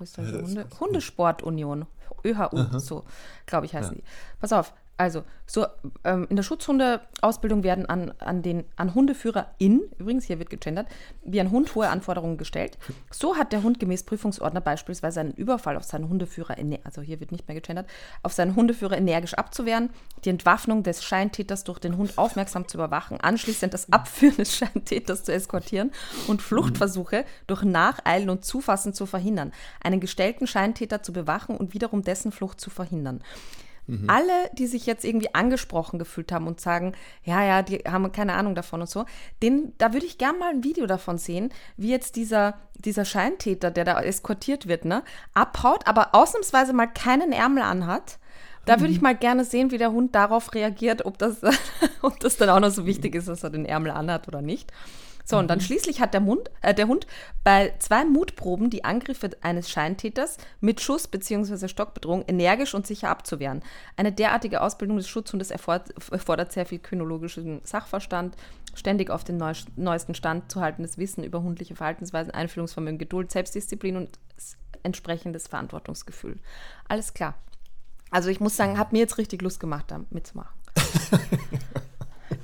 Österreichische Hunde, Hundesportunion, ÖHU, Aha. so glaube ich heißen ja. die. Pass auf, also, so ähm, in der Schutzhundeausbildung werden an, an den an HundeführerInnen, übrigens hier wird gegendert, wie ein Hund hohe Anforderungen gestellt. So hat der Hund gemäß Prüfungsordner beispielsweise einen Überfall auf seinen Hundeführer, also hier wird nicht mehr gegendert, auf seinen Hundeführer energisch abzuwehren, die Entwaffnung des Scheintäters durch den Hund aufmerksam zu überwachen, anschließend das Abführen des Scheintäters zu eskortieren und Fluchtversuche durch Nacheilen und Zufassen zu verhindern, einen gestellten Scheintäter zu bewachen und wiederum dessen Flucht zu verhindern. Mhm. Alle, die sich jetzt irgendwie angesprochen gefühlt haben und sagen, ja, ja, die haben keine Ahnung davon und so, den, da würde ich gerne mal ein Video davon sehen, wie jetzt dieser, dieser Scheintäter, der da eskortiert wird, ne, abhaut, aber ausnahmsweise mal keinen Ärmel anhat. Da würde ich mhm. mal gerne sehen, wie der Hund darauf reagiert, ob das, ob das dann auch noch so wichtig ist, dass er den Ärmel anhat oder nicht. So, und dann mhm. schließlich hat der, Mund, äh, der Hund bei zwei Mutproben die Angriffe eines Scheintäters mit Schuss bzw. Stockbedrohung energisch und sicher abzuwehren. Eine derartige Ausbildung des Schutzhundes erfordert sehr viel kynologischen Sachverstand, ständig auf den neuesten Stand zu haltendes Wissen über hundliche Verhaltensweisen, Einfühlungsvermögen, Geduld, Selbstdisziplin und entsprechendes Verantwortungsgefühl. Alles klar. Also ich muss sagen, hat mir jetzt richtig Lust gemacht, da mitzumachen.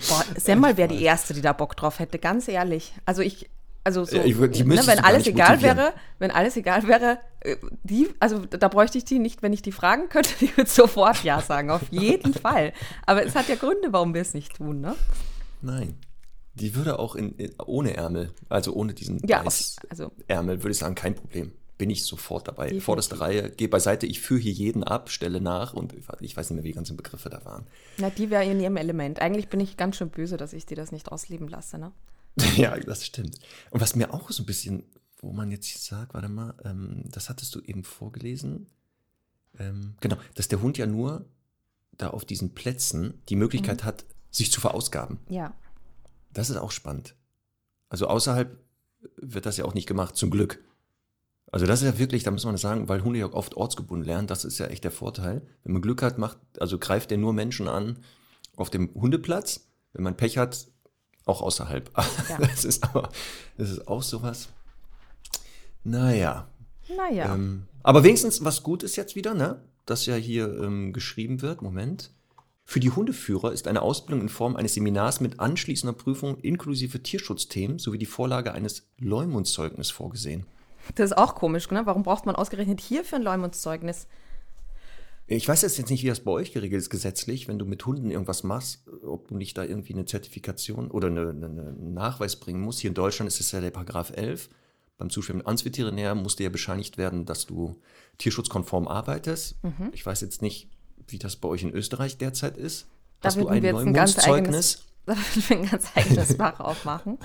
Boah, Semmel wäre die Erste, die da Bock drauf hätte, ganz ehrlich. Also ich, also so, ich, ne, wenn alles egal wäre, wenn alles egal wäre, äh, die, also da bräuchte ich die nicht, wenn ich die fragen könnte, die würde sofort Ja sagen, auf jeden Fall. Aber es hat ja Gründe, warum wir es nicht tun, ne? Nein. Die würde auch in, in, ohne Ärmel, also ohne diesen ja, also, Ärmel, würde ich sagen, kein Problem. Bin ich sofort dabei. Definitiv. Vorderste Reihe, geh beiseite, ich führe hier jeden ab, stelle nach und ich weiß nicht mehr, wie die ganzen Begriffe da waren. Na, die wäre in ihrem Element. Eigentlich bin ich ganz schön böse, dass ich dir das nicht ausleben lasse, ne? ja, das stimmt. Und was mir auch so ein bisschen, wo man jetzt sagt, warte mal, ähm, das hattest du eben vorgelesen. Ähm, genau, dass der Hund ja nur da auf diesen Plätzen die Möglichkeit mhm. hat, sich zu verausgaben. Ja. Das ist auch spannend. Also außerhalb wird das ja auch nicht gemacht, zum Glück. Also das ist ja wirklich, da muss man sagen, weil Hunde ja oft ortsgebunden lernen, das ist ja echt der Vorteil. Wenn man Glück hat, macht, also greift er nur Menschen an auf dem Hundeplatz. Wenn man Pech hat, auch außerhalb. Ja. Das ist aber, das ist auch sowas. Naja. Naja. Ähm, aber wenigstens was gut ist jetzt wieder, ne? Dass ja hier ähm, geschrieben wird. Moment. Für die Hundeführer ist eine Ausbildung in Form eines Seminars mit anschließender Prüfung inklusive Tierschutzthemen sowie die Vorlage eines Leumundszeugnisses vorgesehen. Das ist auch komisch, ne? Warum braucht man ausgerechnet hier für ein Leumundszeugnis? Ich weiß jetzt nicht, wie das bei euch geregelt ist gesetzlich, wenn du mit Hunden irgendwas machst, ob du nicht da irgendwie eine Zertifikation oder eine, eine, einen Nachweis bringen musst. Hier in Deutschland ist es ja der Paragraph 11. Beim Zuschwimmen ans Veterinär musste ja bescheinigt werden, dass du tierschutzkonform arbeitest. Mhm. Ich weiß jetzt nicht, wie das bei euch in Österreich derzeit ist. Da Hast du ein Leumundszeugnis? Ein ganz eigenes Fach aufmachen.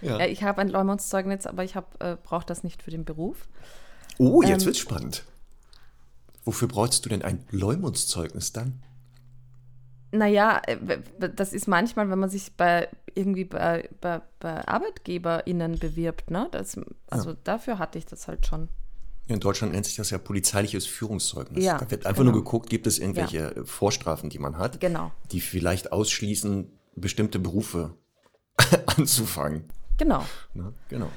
ja. ja. ich habe ein Leumundszeugnis, aber ich äh, brauche das nicht für den Beruf. Oh, jetzt ähm, wird's spannend. Wofür bräuchtest du denn ein Leumundszeugnis dann? Naja, äh, das ist manchmal, wenn man sich bei irgendwie bei, bei, bei ArbeitgeberInnen bewirbt, ne? Das, also ja. dafür hatte ich das halt schon. In Deutschland nennt sich das ja polizeiliches Führungszeugnis. Ja, da wird einfach genau. nur geguckt, gibt es irgendwelche ja. Vorstrafen, die man hat, genau. die vielleicht ausschließen, bestimmte Berufe anzufangen. Genau. Na, genau.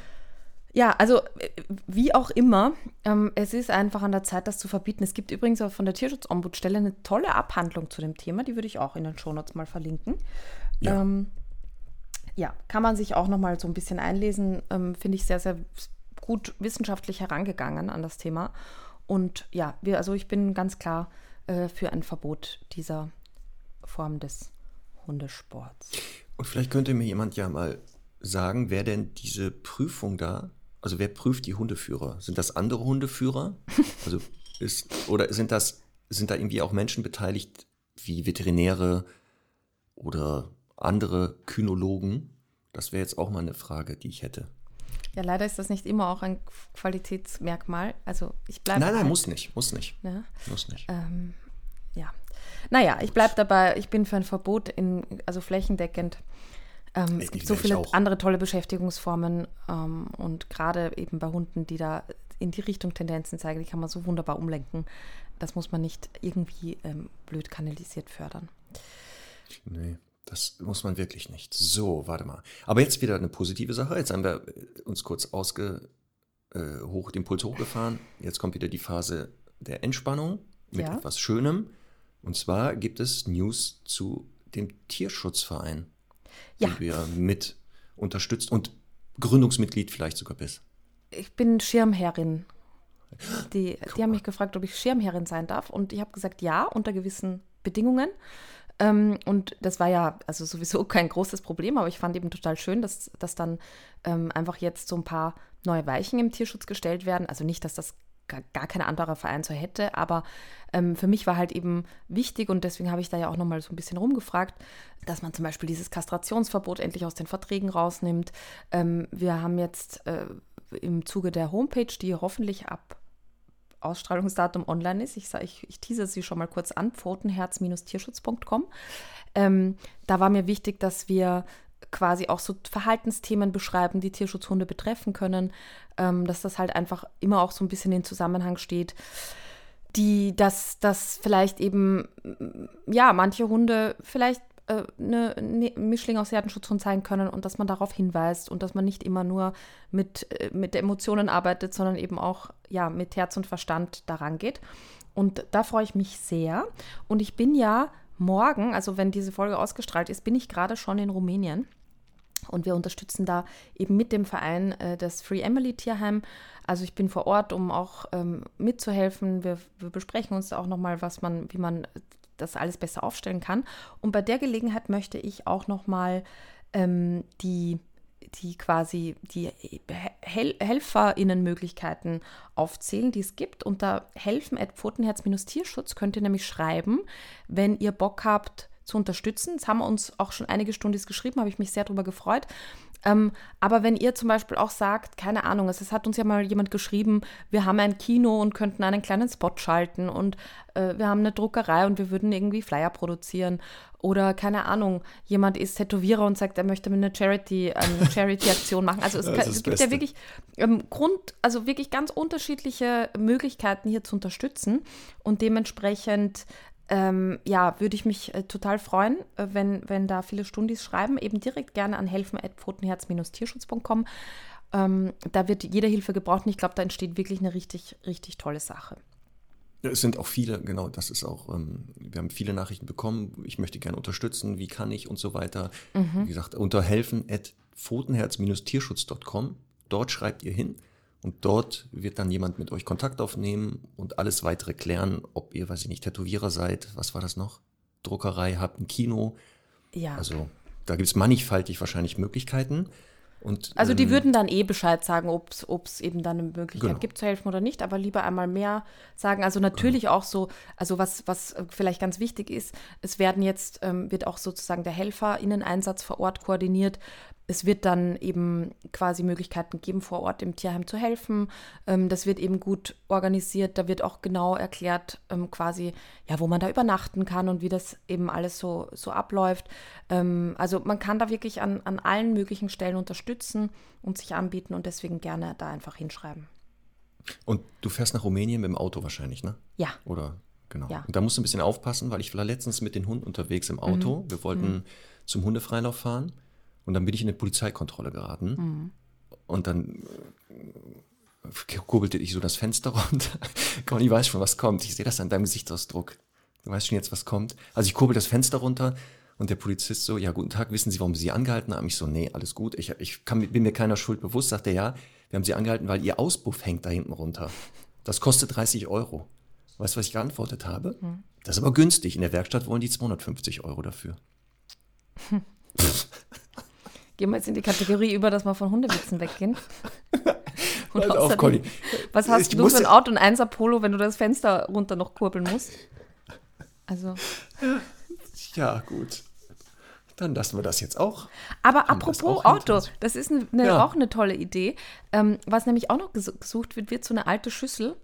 Ja, also äh, wie auch immer, ähm, es ist einfach an der Zeit, das zu verbieten. Es gibt übrigens auch von der Tierschutzombudsstelle eine tolle Abhandlung zu dem Thema, die würde ich auch in den Shownotes mal verlinken. Ja, ähm, ja kann man sich auch noch mal so ein bisschen einlesen. Ähm, Finde ich sehr, sehr gut wissenschaftlich herangegangen an das Thema. Und ja, wir, also ich bin ganz klar äh, für ein Verbot dieser Form des Hundesports. Und vielleicht könnte mir jemand ja mal sagen, wer denn diese Prüfung da also wer prüft die Hundeführer? Sind das andere Hundeführer? Also ist, oder sind das, sind da irgendwie auch Menschen beteiligt, wie Veterinäre oder andere Kynologen? Das wäre jetzt auch mal eine Frage, die ich hätte. Ja, leider ist das nicht immer auch ein Qualitätsmerkmal. Also ich bleibe. Nein, nein, halt, muss nicht, muss nicht. Ja, muss nicht. Ähm, ja. Naja, ich bleibe dabei, ich bin für ein Verbot in, also flächendeckend ähm, es gibt so viele andere tolle Beschäftigungsformen ähm, und gerade eben bei Hunden, die da in die Richtung Tendenzen zeigen, die kann man so wunderbar umlenken. Das muss man nicht irgendwie ähm, blöd kanalisiert fördern. Nee, das muss man wirklich nicht. So, warte mal. Aber jetzt wieder eine positive Sache. Jetzt haben wir äh, uns kurz ausge, äh, hoch, den Puls hochgefahren. Jetzt kommt wieder die Phase der Entspannung mit ja. etwas Schönem. Und zwar gibt es News zu dem Tierschutzverein ja. die du ja mit unterstützt und Gründungsmitglied vielleicht sogar bist. Ich bin Schirmherrin. Die, die haben mich gefragt, ob ich Schirmherrin sein darf und ich habe gesagt, ja, unter gewissen Bedingungen. Ähm, und das war ja also sowieso kein großes Problem, aber ich fand eben total schön, dass, dass dann ähm, einfach jetzt so ein paar neue Weichen im Tierschutz gestellt werden. Also nicht, dass das gar, kein anderer Verein so hätte. Aber ähm, für mich war halt eben wichtig und deswegen habe ich da ja auch nochmal so ein bisschen rumgefragt, dass man zum Beispiel dieses Kastrationsverbot endlich aus den Verträgen rausnimmt. Ähm, wir haben jetzt äh, im Zuge der Homepage, die hoffentlich ab Ausstrahlungsdatum online ist. Ich, ich, ich tease sie schon mal kurz an, pfotenherz-tierschutz.com. Ähm, da war mir wichtig, dass wir quasi auch so Verhaltensthemen beschreiben, die Tierschutzhunde betreffen können, ähm, dass das halt einfach immer auch so ein bisschen in Zusammenhang steht, die, dass, dass vielleicht eben, ja, manche Hunde vielleicht äh, eine, eine Mischling aus Herdenschutzhund sein können und dass man darauf hinweist und dass man nicht immer nur mit, äh, mit Emotionen arbeitet, sondern eben auch ja, mit Herz und Verstand daran geht. Und da freue ich mich sehr. Und ich bin ja morgen, also wenn diese Folge ausgestrahlt ist, bin ich gerade schon in Rumänien. Und wir unterstützen da eben mit dem Verein äh, das Free Emily Tierheim. Also ich bin vor Ort, um auch ähm, mitzuhelfen. Wir, wir, besprechen uns auch nochmal, was man, wie man das alles besser aufstellen kann. Und bei der Gelegenheit möchte ich auch nochmal ähm, die die quasi die Hel HelferInnen-Möglichkeiten aufzählen, die es gibt. Unter helfen at Pfotenherz-Tierschutz könnt ihr nämlich schreiben, wenn ihr Bock habt zu unterstützen. Es haben uns auch schon einige Stunden geschrieben, habe ich mich sehr darüber gefreut. Ähm, aber wenn ihr zum Beispiel auch sagt, keine Ahnung, es hat uns ja mal jemand geschrieben, wir haben ein Kino und könnten einen kleinen Spot schalten und äh, wir haben eine Druckerei und wir würden irgendwie Flyer produzieren. Oder keine Ahnung, jemand ist Tätowierer und sagt, er möchte eine Charity, eine Charity-Aktion machen. Also es, kann, es gibt ja wirklich ähm, Grund, also wirklich ganz unterschiedliche Möglichkeiten hier zu unterstützen. Und dementsprechend ähm, ja, würde ich mich äh, total freuen, äh, wenn, wenn da viele Stundis schreiben. Eben direkt gerne an helfen.pfotenherz-tierschutz.com. Ähm, da wird jede Hilfe gebraucht und ich glaube, da entsteht wirklich eine richtig, richtig tolle Sache. Es sind auch viele, genau, das ist auch, ähm, wir haben viele Nachrichten bekommen, ich möchte gerne unterstützen, wie kann ich und so weiter. Mhm. Wie gesagt, unter helfen.pfotenherz-tierschutz.com, dort schreibt ihr hin und dort wird dann jemand mit euch Kontakt aufnehmen und alles weitere klären, ob ihr, weiß ich nicht, Tätowierer seid, was war das noch? Druckerei habt, ein Kino. Ja. Also da gibt es mannigfaltig wahrscheinlich Möglichkeiten. Und, also die ähm, würden dann eh Bescheid sagen, ob es eben dann eine Möglichkeit genau. gibt zu helfen oder nicht, aber lieber einmal mehr sagen. Also natürlich genau. auch so, also was, was vielleicht ganz wichtig ist, es werden jetzt, ähm, wird auch sozusagen der HelferInnen-Einsatz vor Ort koordiniert es wird dann eben quasi Möglichkeiten geben, vor Ort im Tierheim zu helfen. Ähm, das wird eben gut organisiert. Da wird auch genau erklärt, ähm, quasi, ja, wo man da übernachten kann und wie das eben alles so, so abläuft. Ähm, also man kann da wirklich an, an allen möglichen Stellen unterstützen und sich anbieten und deswegen gerne da einfach hinschreiben. Und du fährst nach Rumänien mit dem Auto wahrscheinlich, ne? Ja. Oder genau. Ja. Und da musst du ein bisschen aufpassen, weil ich war letztens mit den Hunden unterwegs im Auto. Mhm. Wir wollten mhm. zum Hundefreilauf fahren. Und dann bin ich in eine Polizeikontrolle geraten. Mhm. Und dann äh, kurbelte ich so das Fenster runter. Conny weiß schon, was kommt. Ich sehe das an deinem Gesichtsausdruck. Du weißt schon jetzt, was kommt. Also ich kurbel das Fenster runter und der Polizist so, ja, guten Tag, wissen Sie, warum Sie angehalten haben? Ich so, nee, alles gut. Ich, ich kann, bin mir keiner Schuld bewusst. Sagt er, ja, wir haben Sie angehalten, weil Ihr Auspuff hängt da hinten runter. Das kostet 30 Euro. Weißt du, was ich geantwortet habe? Hm. Das ist aber günstig. In der Werkstatt wollen die 250 Euro dafür. Gehen wir jetzt in die Kategorie über, dass wir von Hundewitzen weggehen. Und halt auf, Conny. Was hast ich du für ein Auto und eins Polo, wenn du das Fenster runter noch kurbeln musst? Also. Ja, gut. Dann lassen wir das jetzt auch. Aber apropos das Auto, das ist eine, ja. auch eine tolle Idee. Ähm, was nämlich auch noch gesucht wird, wird so eine alte Schüssel,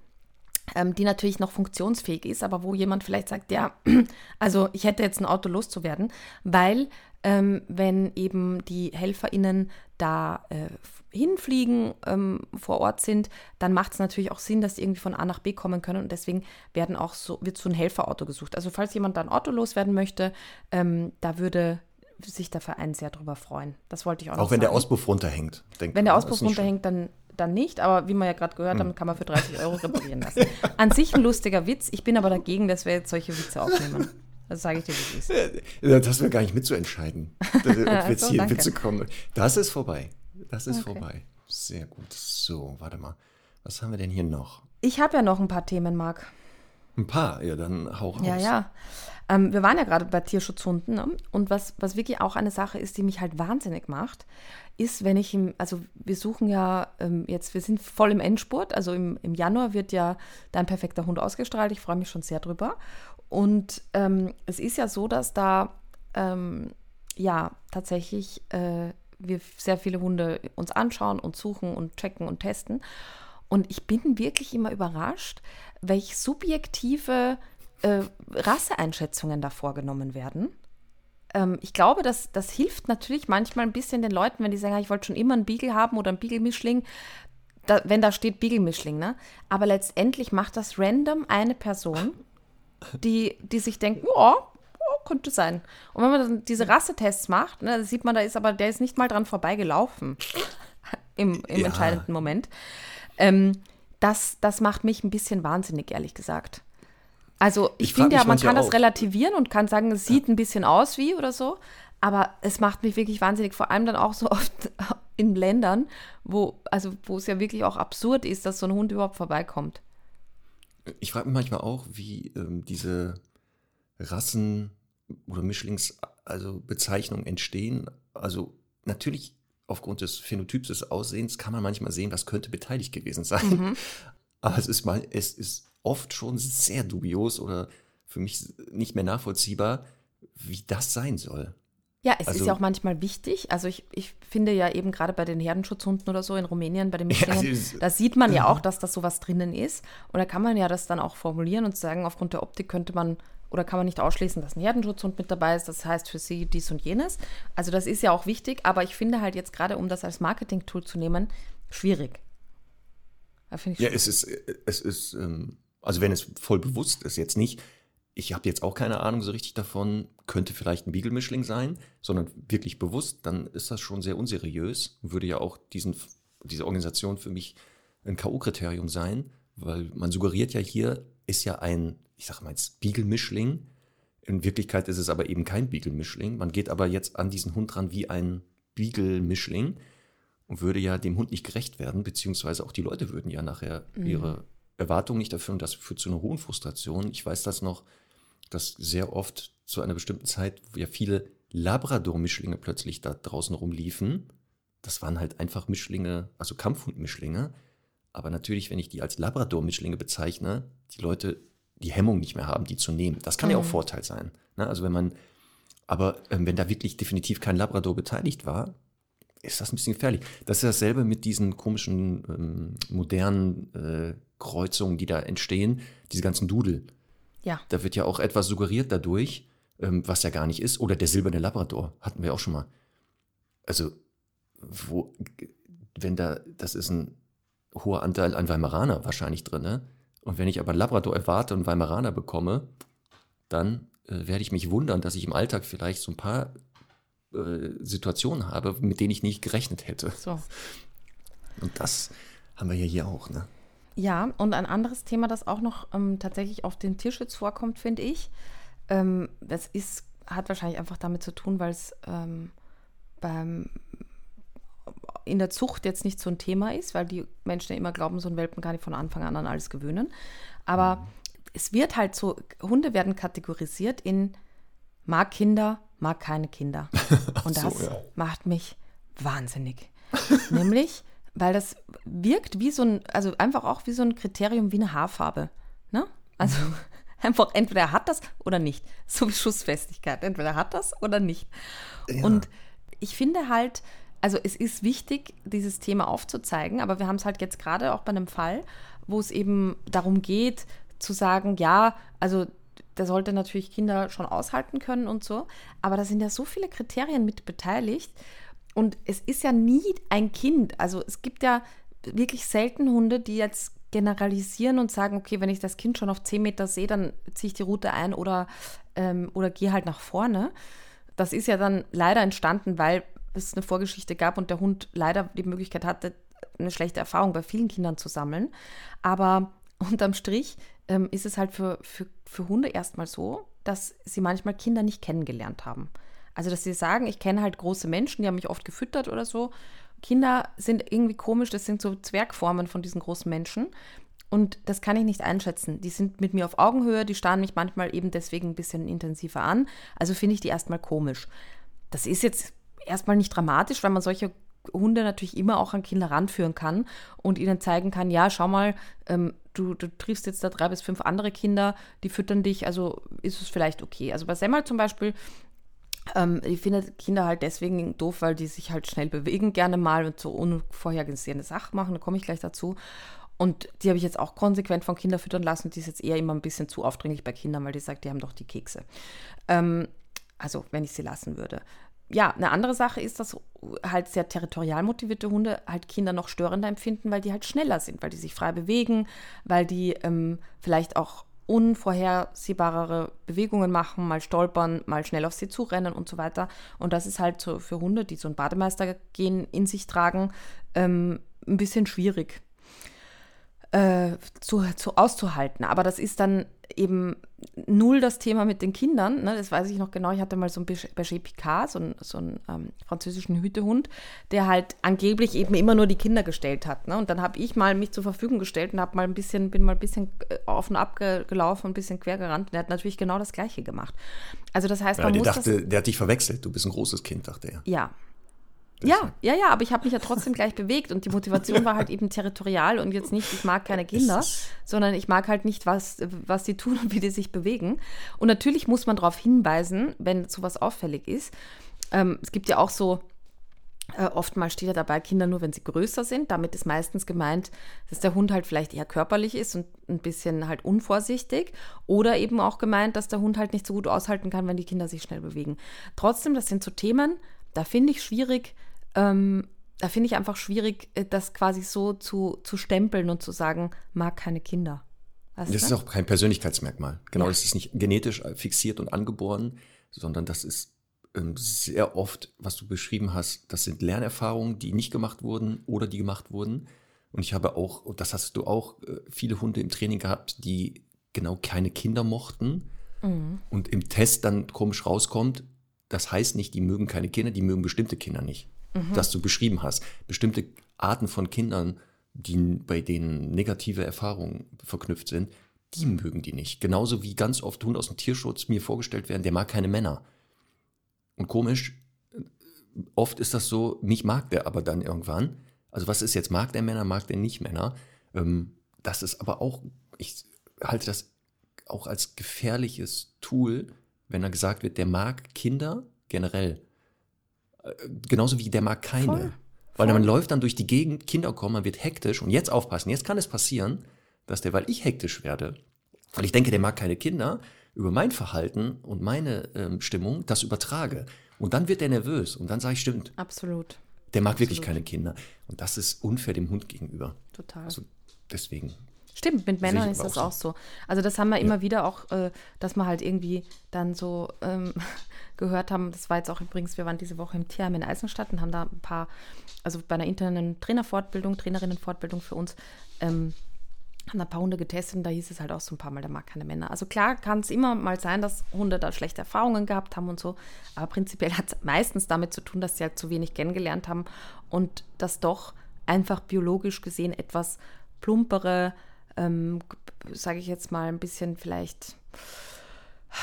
ähm, die natürlich noch funktionsfähig ist, aber wo jemand vielleicht sagt, ja, also ich hätte jetzt ein Auto loszuwerden, weil ähm, wenn eben die HelferInnen da äh, hinfliegen, ähm, vor Ort sind, dann macht es natürlich auch Sinn, dass die irgendwie von A nach B kommen können und deswegen werden auch so, wird so ein Helferauto gesucht. Also falls jemand da ein Auto loswerden möchte, ähm, da würde sich der Verein sehr drüber freuen. Das wollte ich auch, auch wenn der Auspuff runterhängt. Wenn der Auspuff runterhängt, dann, dann nicht, aber wie wir ja gerade gehört hm. haben, kann man für 30 Euro reparieren lassen. An sich ein lustiger Witz. Ich bin aber dagegen, dass wir jetzt solche Witze aufnehmen. Das sage ich dir, wie es ist. Das hast du gar nicht mitzuentscheiden, ob jetzt so, hier Witze kommen. Das ist vorbei. Das ist okay. vorbei. Sehr gut. So, warte mal. Was haben wir denn hier noch? Ich habe ja noch ein paar Themen, Marc. Ein paar? Ja, dann hau raus. Ja, ja. Ähm, wir waren ja gerade bei Tierschutzhunden. Ne? Und was, was wirklich auch eine Sache ist, die mich halt wahnsinnig macht, ist, wenn ich im, also wir suchen ja ähm, jetzt, wir sind voll im Endspurt. Also im, im Januar wird ja dein perfekter Hund ausgestrahlt. Ich freue mich schon sehr drüber. Und ähm, es ist ja so, dass da ähm, ja tatsächlich äh, wir sehr viele Hunde uns anschauen und suchen und checken und testen. Und ich bin wirklich immer überrascht, welche subjektive äh, Rasseeinschätzungen da vorgenommen werden. Ähm, ich glaube, dass das hilft natürlich manchmal ein bisschen den Leuten, wenn die sagen, ich wollte schon immer einen Beagle haben oder einen Beagle-Mischling, da, wenn da steht Beagle-Mischling. Ne? Aber letztendlich macht das random eine Person die, die sich denken, ja, oh, könnte sein. Und wenn man dann diese Rassetests macht, ne, sieht man, da ist aber, der ist nicht mal dran vorbeigelaufen im, im ja. entscheidenden Moment. Ähm, das, das macht mich ein bisschen wahnsinnig, ehrlich gesagt. Also ich, ich finde ja, man kann das relativieren und kann sagen, es sieht ja. ein bisschen aus wie oder so, aber es macht mich wirklich wahnsinnig, vor allem dann auch so oft in Ländern, wo, also wo es ja wirklich auch absurd ist, dass so ein Hund überhaupt vorbeikommt ich frage mich manchmal auch, wie ähm, diese Rassen oder Mischlings, also Bezeichnungen entstehen. also natürlich aufgrund des Phänotyps des Aussehens kann man manchmal sehen, was könnte beteiligt gewesen sein. Mhm. Aber es ist mal, es ist oft schon sehr dubios oder für mich nicht mehr nachvollziehbar, wie das sein soll. Ja, es also, ist ja auch manchmal wichtig. Also ich, ich finde ja eben gerade bei den Herdenschutzhunden oder so in Rumänien, bei den Mischlingen, ja, da sieht man ja auch, dass da sowas drinnen ist. Und da kann man ja das dann auch formulieren und sagen, aufgrund der Optik könnte man oder kann man nicht ausschließen, dass ein Herdenschutzhund mit dabei ist. Das heißt für sie dies und jenes. Also das ist ja auch wichtig, aber ich finde halt jetzt gerade, um das als Marketing-Tool zu nehmen, schwierig. ja, es ist, es ist, ähm, also wenn es voll bewusst ist, jetzt nicht, ich habe jetzt auch keine Ahnung so richtig davon, könnte vielleicht ein Beagle-Mischling sein, sondern wirklich bewusst, dann ist das schon sehr unseriös. Würde ja auch diesen, diese Organisation für mich ein K.O.-Kriterium sein, weil man suggeriert ja hier, ist ja ein, ich sage mal jetzt Beagle-Mischling. In Wirklichkeit ist es aber eben kein Beagle-Mischling. Man geht aber jetzt an diesen Hund ran wie ein Beagle-Mischling und würde ja dem Hund nicht gerecht werden, beziehungsweise auch die Leute würden ja nachher mhm. ihre Erwartungen nicht erfüllen. Das führt zu einer hohen Frustration. Ich weiß das noch dass sehr oft zu einer bestimmten Zeit ja viele Labrador-Mischlinge plötzlich da draußen rumliefen. Das waren halt einfach Mischlinge, also Kampfhund-Mischlinge. Aber natürlich, wenn ich die als Labrador-Mischlinge bezeichne, die Leute die Hemmung nicht mehr haben, die zu nehmen. Das kann mhm. ja auch mhm. Vorteil sein. Ne? Also wenn man, aber ähm, wenn da wirklich definitiv kein Labrador beteiligt war, ist das ein bisschen gefährlich. Das ist dasselbe mit diesen komischen ähm, modernen äh, Kreuzungen, die da entstehen, diese ganzen Dudel. Ja. Da wird ja auch etwas suggeriert dadurch, ähm, was ja gar nicht ist. Oder der silberne Labrador, hatten wir auch schon mal. Also, wo, wenn da, das ist ein hoher Anteil an Weimaraner wahrscheinlich drin, ne? Und wenn ich aber Labrador erwarte und Weimaraner bekomme, dann äh, werde ich mich wundern, dass ich im Alltag vielleicht so ein paar äh, Situationen habe, mit denen ich nicht gerechnet hätte. So. Und das haben wir ja hier auch, ne? Ja, und ein anderes Thema, das auch noch ähm, tatsächlich auf den Tierschutz vorkommt, finde ich, ähm, das ist, hat wahrscheinlich einfach damit zu tun, weil es ähm, beim in der Zucht jetzt nicht so ein Thema ist, weil die Menschen ja immer glauben, so ein Welpen kann ich von Anfang an an alles gewöhnen. Aber mhm. es wird halt so, Hunde werden kategorisiert in mag Kinder, mag keine Kinder. Und das so, ja. macht mich wahnsinnig. Nämlich, weil das wirkt wie so ein, also einfach auch wie so ein Kriterium wie eine Haarfarbe. Ne? Also mhm. einfach entweder er hat das oder nicht. So wie Schussfestigkeit. Entweder er hat das oder nicht. Ja. Und ich finde halt, also es ist wichtig, dieses Thema aufzuzeigen, aber wir haben es halt jetzt gerade auch bei einem Fall, wo es eben darum geht, zu sagen, ja, also der sollte natürlich Kinder schon aushalten können und so, aber da sind ja so viele Kriterien mit beteiligt und es ist ja nie ein Kind. Also es gibt ja wirklich selten Hunde, die jetzt generalisieren und sagen, okay, wenn ich das Kind schon auf 10 Meter sehe, dann ziehe ich die Route ein oder, ähm, oder gehe halt nach vorne. Das ist ja dann leider entstanden, weil es eine Vorgeschichte gab und der Hund leider die Möglichkeit hatte, eine schlechte Erfahrung bei vielen Kindern zu sammeln. Aber unterm Strich ähm, ist es halt für, für, für Hunde erstmal so, dass sie manchmal Kinder nicht kennengelernt haben. Also, dass sie sagen, ich kenne halt große Menschen, die haben mich oft gefüttert oder so. Kinder sind irgendwie komisch, das sind so Zwergformen von diesen großen Menschen. Und das kann ich nicht einschätzen. Die sind mit mir auf Augenhöhe, die starren mich manchmal eben deswegen ein bisschen intensiver an. Also finde ich die erstmal komisch. Das ist jetzt erstmal nicht dramatisch, weil man solche Hunde natürlich immer auch an Kinder ranführen kann und ihnen zeigen kann, ja, schau mal, ähm, du, du triffst jetzt da drei bis fünf andere Kinder, die füttern dich, also ist es vielleicht okay. Also bei Semmel zum Beispiel ähm, ich finde Kinder halt deswegen doof, weil die sich halt schnell bewegen, gerne mal und so unvorhergesehene Sachen machen. Da komme ich gleich dazu. Und die habe ich jetzt auch konsequent von Kindern füttern lassen. Die ist jetzt eher immer ein bisschen zu aufdringlich bei Kindern, weil die sagt, die haben doch die Kekse. Ähm, also, wenn ich sie lassen würde. Ja, eine andere Sache ist, dass halt sehr territorial motivierte Hunde halt Kinder noch störender empfinden, weil die halt schneller sind, weil die sich frei bewegen, weil die ähm, vielleicht auch unvorhersehbarere Bewegungen machen, mal stolpern, mal schnell auf sie zurennen und so weiter. Und das ist halt so für Hunde, die so ein Bademeistergehen in sich tragen, ähm, ein bisschen schwierig. äh, zu, zu auszuhalten. Aber das ist dann eben null das Thema mit den Kindern. Ne? Das weiß ich noch genau. Ich hatte mal so einen Berger Picard, so einen, so einen ähm, französischen Hütehund, der halt angeblich eben immer nur die Kinder gestellt hat. Ne? Und dann habe ich mal mich zur Verfügung gestellt und habe mal ein bisschen, bin mal ein bisschen äh, auf und ab gelaufen, ein bisschen quer gerannt. Und er hat natürlich genau das Gleiche gemacht. Also das heißt, ja, man der muss dachte, das, der hat dich verwechselt. Du bist ein großes Kind, dachte er. Ja, ja, ja, ja, aber ich habe mich ja trotzdem gleich bewegt und die Motivation war halt eben territorial und jetzt nicht, ich mag keine Kinder, sondern ich mag halt nicht, was, was die tun und wie die sich bewegen. Und natürlich muss man darauf hinweisen, wenn sowas auffällig ist. Ähm, es gibt ja auch so, äh, oftmals steht ja dabei Kinder nur, wenn sie größer sind. Damit ist meistens gemeint, dass der Hund halt vielleicht eher körperlich ist und ein bisschen halt unvorsichtig. Oder eben auch gemeint, dass der Hund halt nicht so gut aushalten kann, wenn die Kinder sich schnell bewegen. Trotzdem, das sind so Themen, da finde ich schwierig, ähm, da finde ich einfach schwierig, äh, das quasi so zu, zu stempeln und zu sagen, mag keine Kinder. Weißt das du? ist auch kein Persönlichkeitsmerkmal. Genau, ja. das ist nicht genetisch fixiert und angeboren, sondern das ist ähm, sehr oft, was du beschrieben hast, das sind Lernerfahrungen, die nicht gemacht wurden oder die gemacht wurden. Und ich habe auch, und das hast du auch, äh, viele Hunde im Training gehabt, die genau keine Kinder mochten. Mhm. Und im Test dann komisch rauskommt, das heißt nicht, die mögen keine Kinder, die mögen bestimmte Kinder nicht mhm. das du beschrieben hast. Bestimmte Arten von Kindern, die, bei denen negative Erfahrungen verknüpft sind, die mögen die nicht. Genauso wie ganz oft Hunde aus dem Tierschutz mir vorgestellt werden, der mag keine Männer. Und komisch, oft ist das so, mich mag der aber dann irgendwann. Also was ist jetzt, mag der Männer, mag der nicht Männer? Ähm, das ist aber auch, ich halte das auch als gefährliches Tool, wenn da gesagt wird, der mag Kinder generell genauso wie der mag keine. Voll. Weil Voll. man läuft dann durch die Gegend, Kinder kommen, man wird hektisch und jetzt aufpassen, jetzt kann es passieren, dass der, weil ich hektisch werde, weil ich denke, der mag keine Kinder, über mein Verhalten und meine ähm, Stimmung das übertrage. Und dann wird der nervös und dann sage ich, stimmt. Absolut. Der mag Absolut. wirklich keine Kinder. Und das ist unfair dem Hund gegenüber. Total. Also deswegen. Stimmt, mit Männern ist das auch so. Also das haben wir ja. immer wieder auch, äh, dass man halt irgendwie dann so ähm, gehört haben, das war jetzt auch übrigens, wir waren diese Woche im Tierheim in Eisenstadt und haben da ein paar, also bei einer internen Trainerfortbildung, Trainerinnenfortbildung für uns, ähm, haben ein paar Hunde getestet und da hieß es halt auch so ein paar Mal, der mag keine Männer. Also klar kann es immer mal sein, dass Hunde da schlechte Erfahrungen gehabt haben und so, aber prinzipiell hat es meistens damit zu tun, dass sie halt zu wenig kennengelernt haben und das doch einfach biologisch gesehen etwas plumpere, ähm, sage ich jetzt mal, ein bisschen vielleicht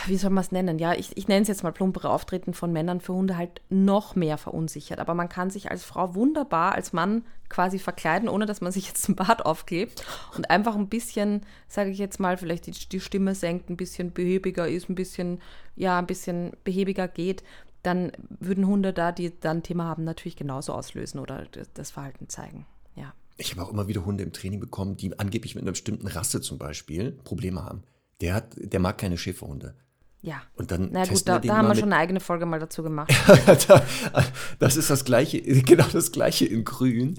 wie soll man es nennen? Ja, ich, ich nenne es jetzt mal plumpere Auftreten von Männern für Hunde halt noch mehr verunsichert. Aber man kann sich als Frau wunderbar als Mann quasi verkleiden, ohne dass man sich jetzt ein Bart aufklebt und einfach ein bisschen, sage ich jetzt mal, vielleicht die, die Stimme senkt, ein bisschen behäbiger ist, ein bisschen, ja, ein bisschen behäbiger geht. Dann würden Hunde da, die dann ein Thema haben, natürlich genauso auslösen oder das Verhalten zeigen. Ich habe auch immer wieder Hunde im Training bekommen, die angeblich mit einer bestimmten Rasse zum Beispiel Probleme haben. Der, hat, der mag keine Schäferhunde. Ja. Und dann Na gut, da, da haben wir schon eine eigene Folge mal dazu gemacht. das ist das gleiche, genau das gleiche in Grün.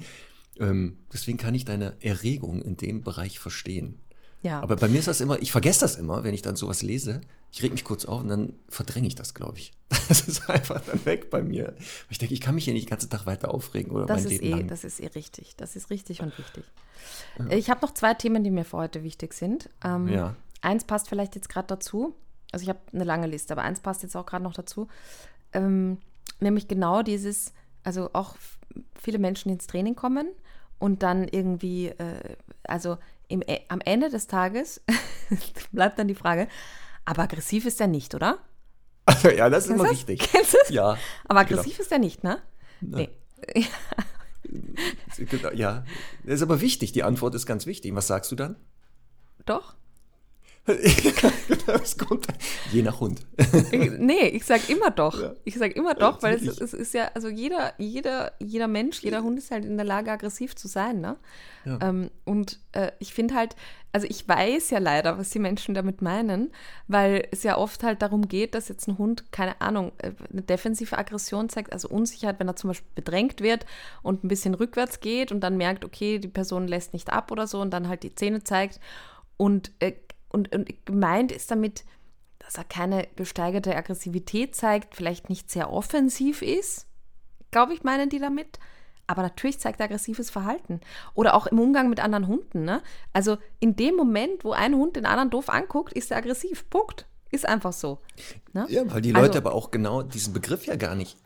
Ähm, deswegen kann ich deine Erregung in dem Bereich verstehen. Ja. Aber bei mir ist das immer, ich vergesse das immer, wenn ich dann sowas lese. Ich reg mich kurz auf und dann verdränge ich das, glaube ich. Das ist einfach dann weg bei mir. Ich denke, ich kann mich hier nicht den ganzen Tag weiter aufregen oder das mein ist Leben eh, lang. Das ist eh richtig. Das ist richtig und wichtig. Ja. Ich habe noch zwei Themen, die mir für heute wichtig sind. Ähm, ja. Eins passt vielleicht jetzt gerade dazu. Also ich habe eine lange Liste, aber eins passt jetzt auch gerade noch dazu. Ähm, nämlich genau dieses, also auch viele Menschen ins Training kommen und dann irgendwie, äh, also im, äh, am Ende des Tages bleibt dann die Frage, aber aggressiv ist er nicht, oder? Also, ja, das ist Kennst immer das? wichtig. Kennst du? Ja. Aber aggressiv genau. ist er nicht, ne? Nee. ja, das ist aber wichtig. Die Antwort ist ganz wichtig. Was sagst du dann? Doch. Das kommt je nach Hund. nee, ich sag immer doch. Ja. Ich sag immer doch, weil es, es, ist ja, also jeder, jeder, jeder Mensch, jeder Hund ist halt in der Lage, aggressiv zu sein. Ne? Ja. Ähm, und äh, ich finde halt, also ich weiß ja leider, was die Menschen damit meinen, weil es ja oft halt darum geht, dass jetzt ein Hund, keine Ahnung, äh, eine defensive Aggression zeigt, also Unsicherheit, wenn er zum Beispiel bedrängt wird und ein bisschen rückwärts geht und dann merkt, okay, die Person lässt nicht ab oder so und dann halt die Zähne zeigt und äh, und, und gemeint ist damit, dass er keine gesteigerte Aggressivität zeigt, vielleicht nicht sehr offensiv ist, glaube ich, meinen die damit. aber natürlich zeigt er aggressives Verhalten. Oder auch im Umgang mit anderen Hunden. Ne? Also in dem Moment, wo ein Hund den anderen doof anguckt, ist er aggressiv. Punkt. Ist einfach so. Ne? Ja, weil die Leute also, aber auch genau diesen Begriff ja gar nicht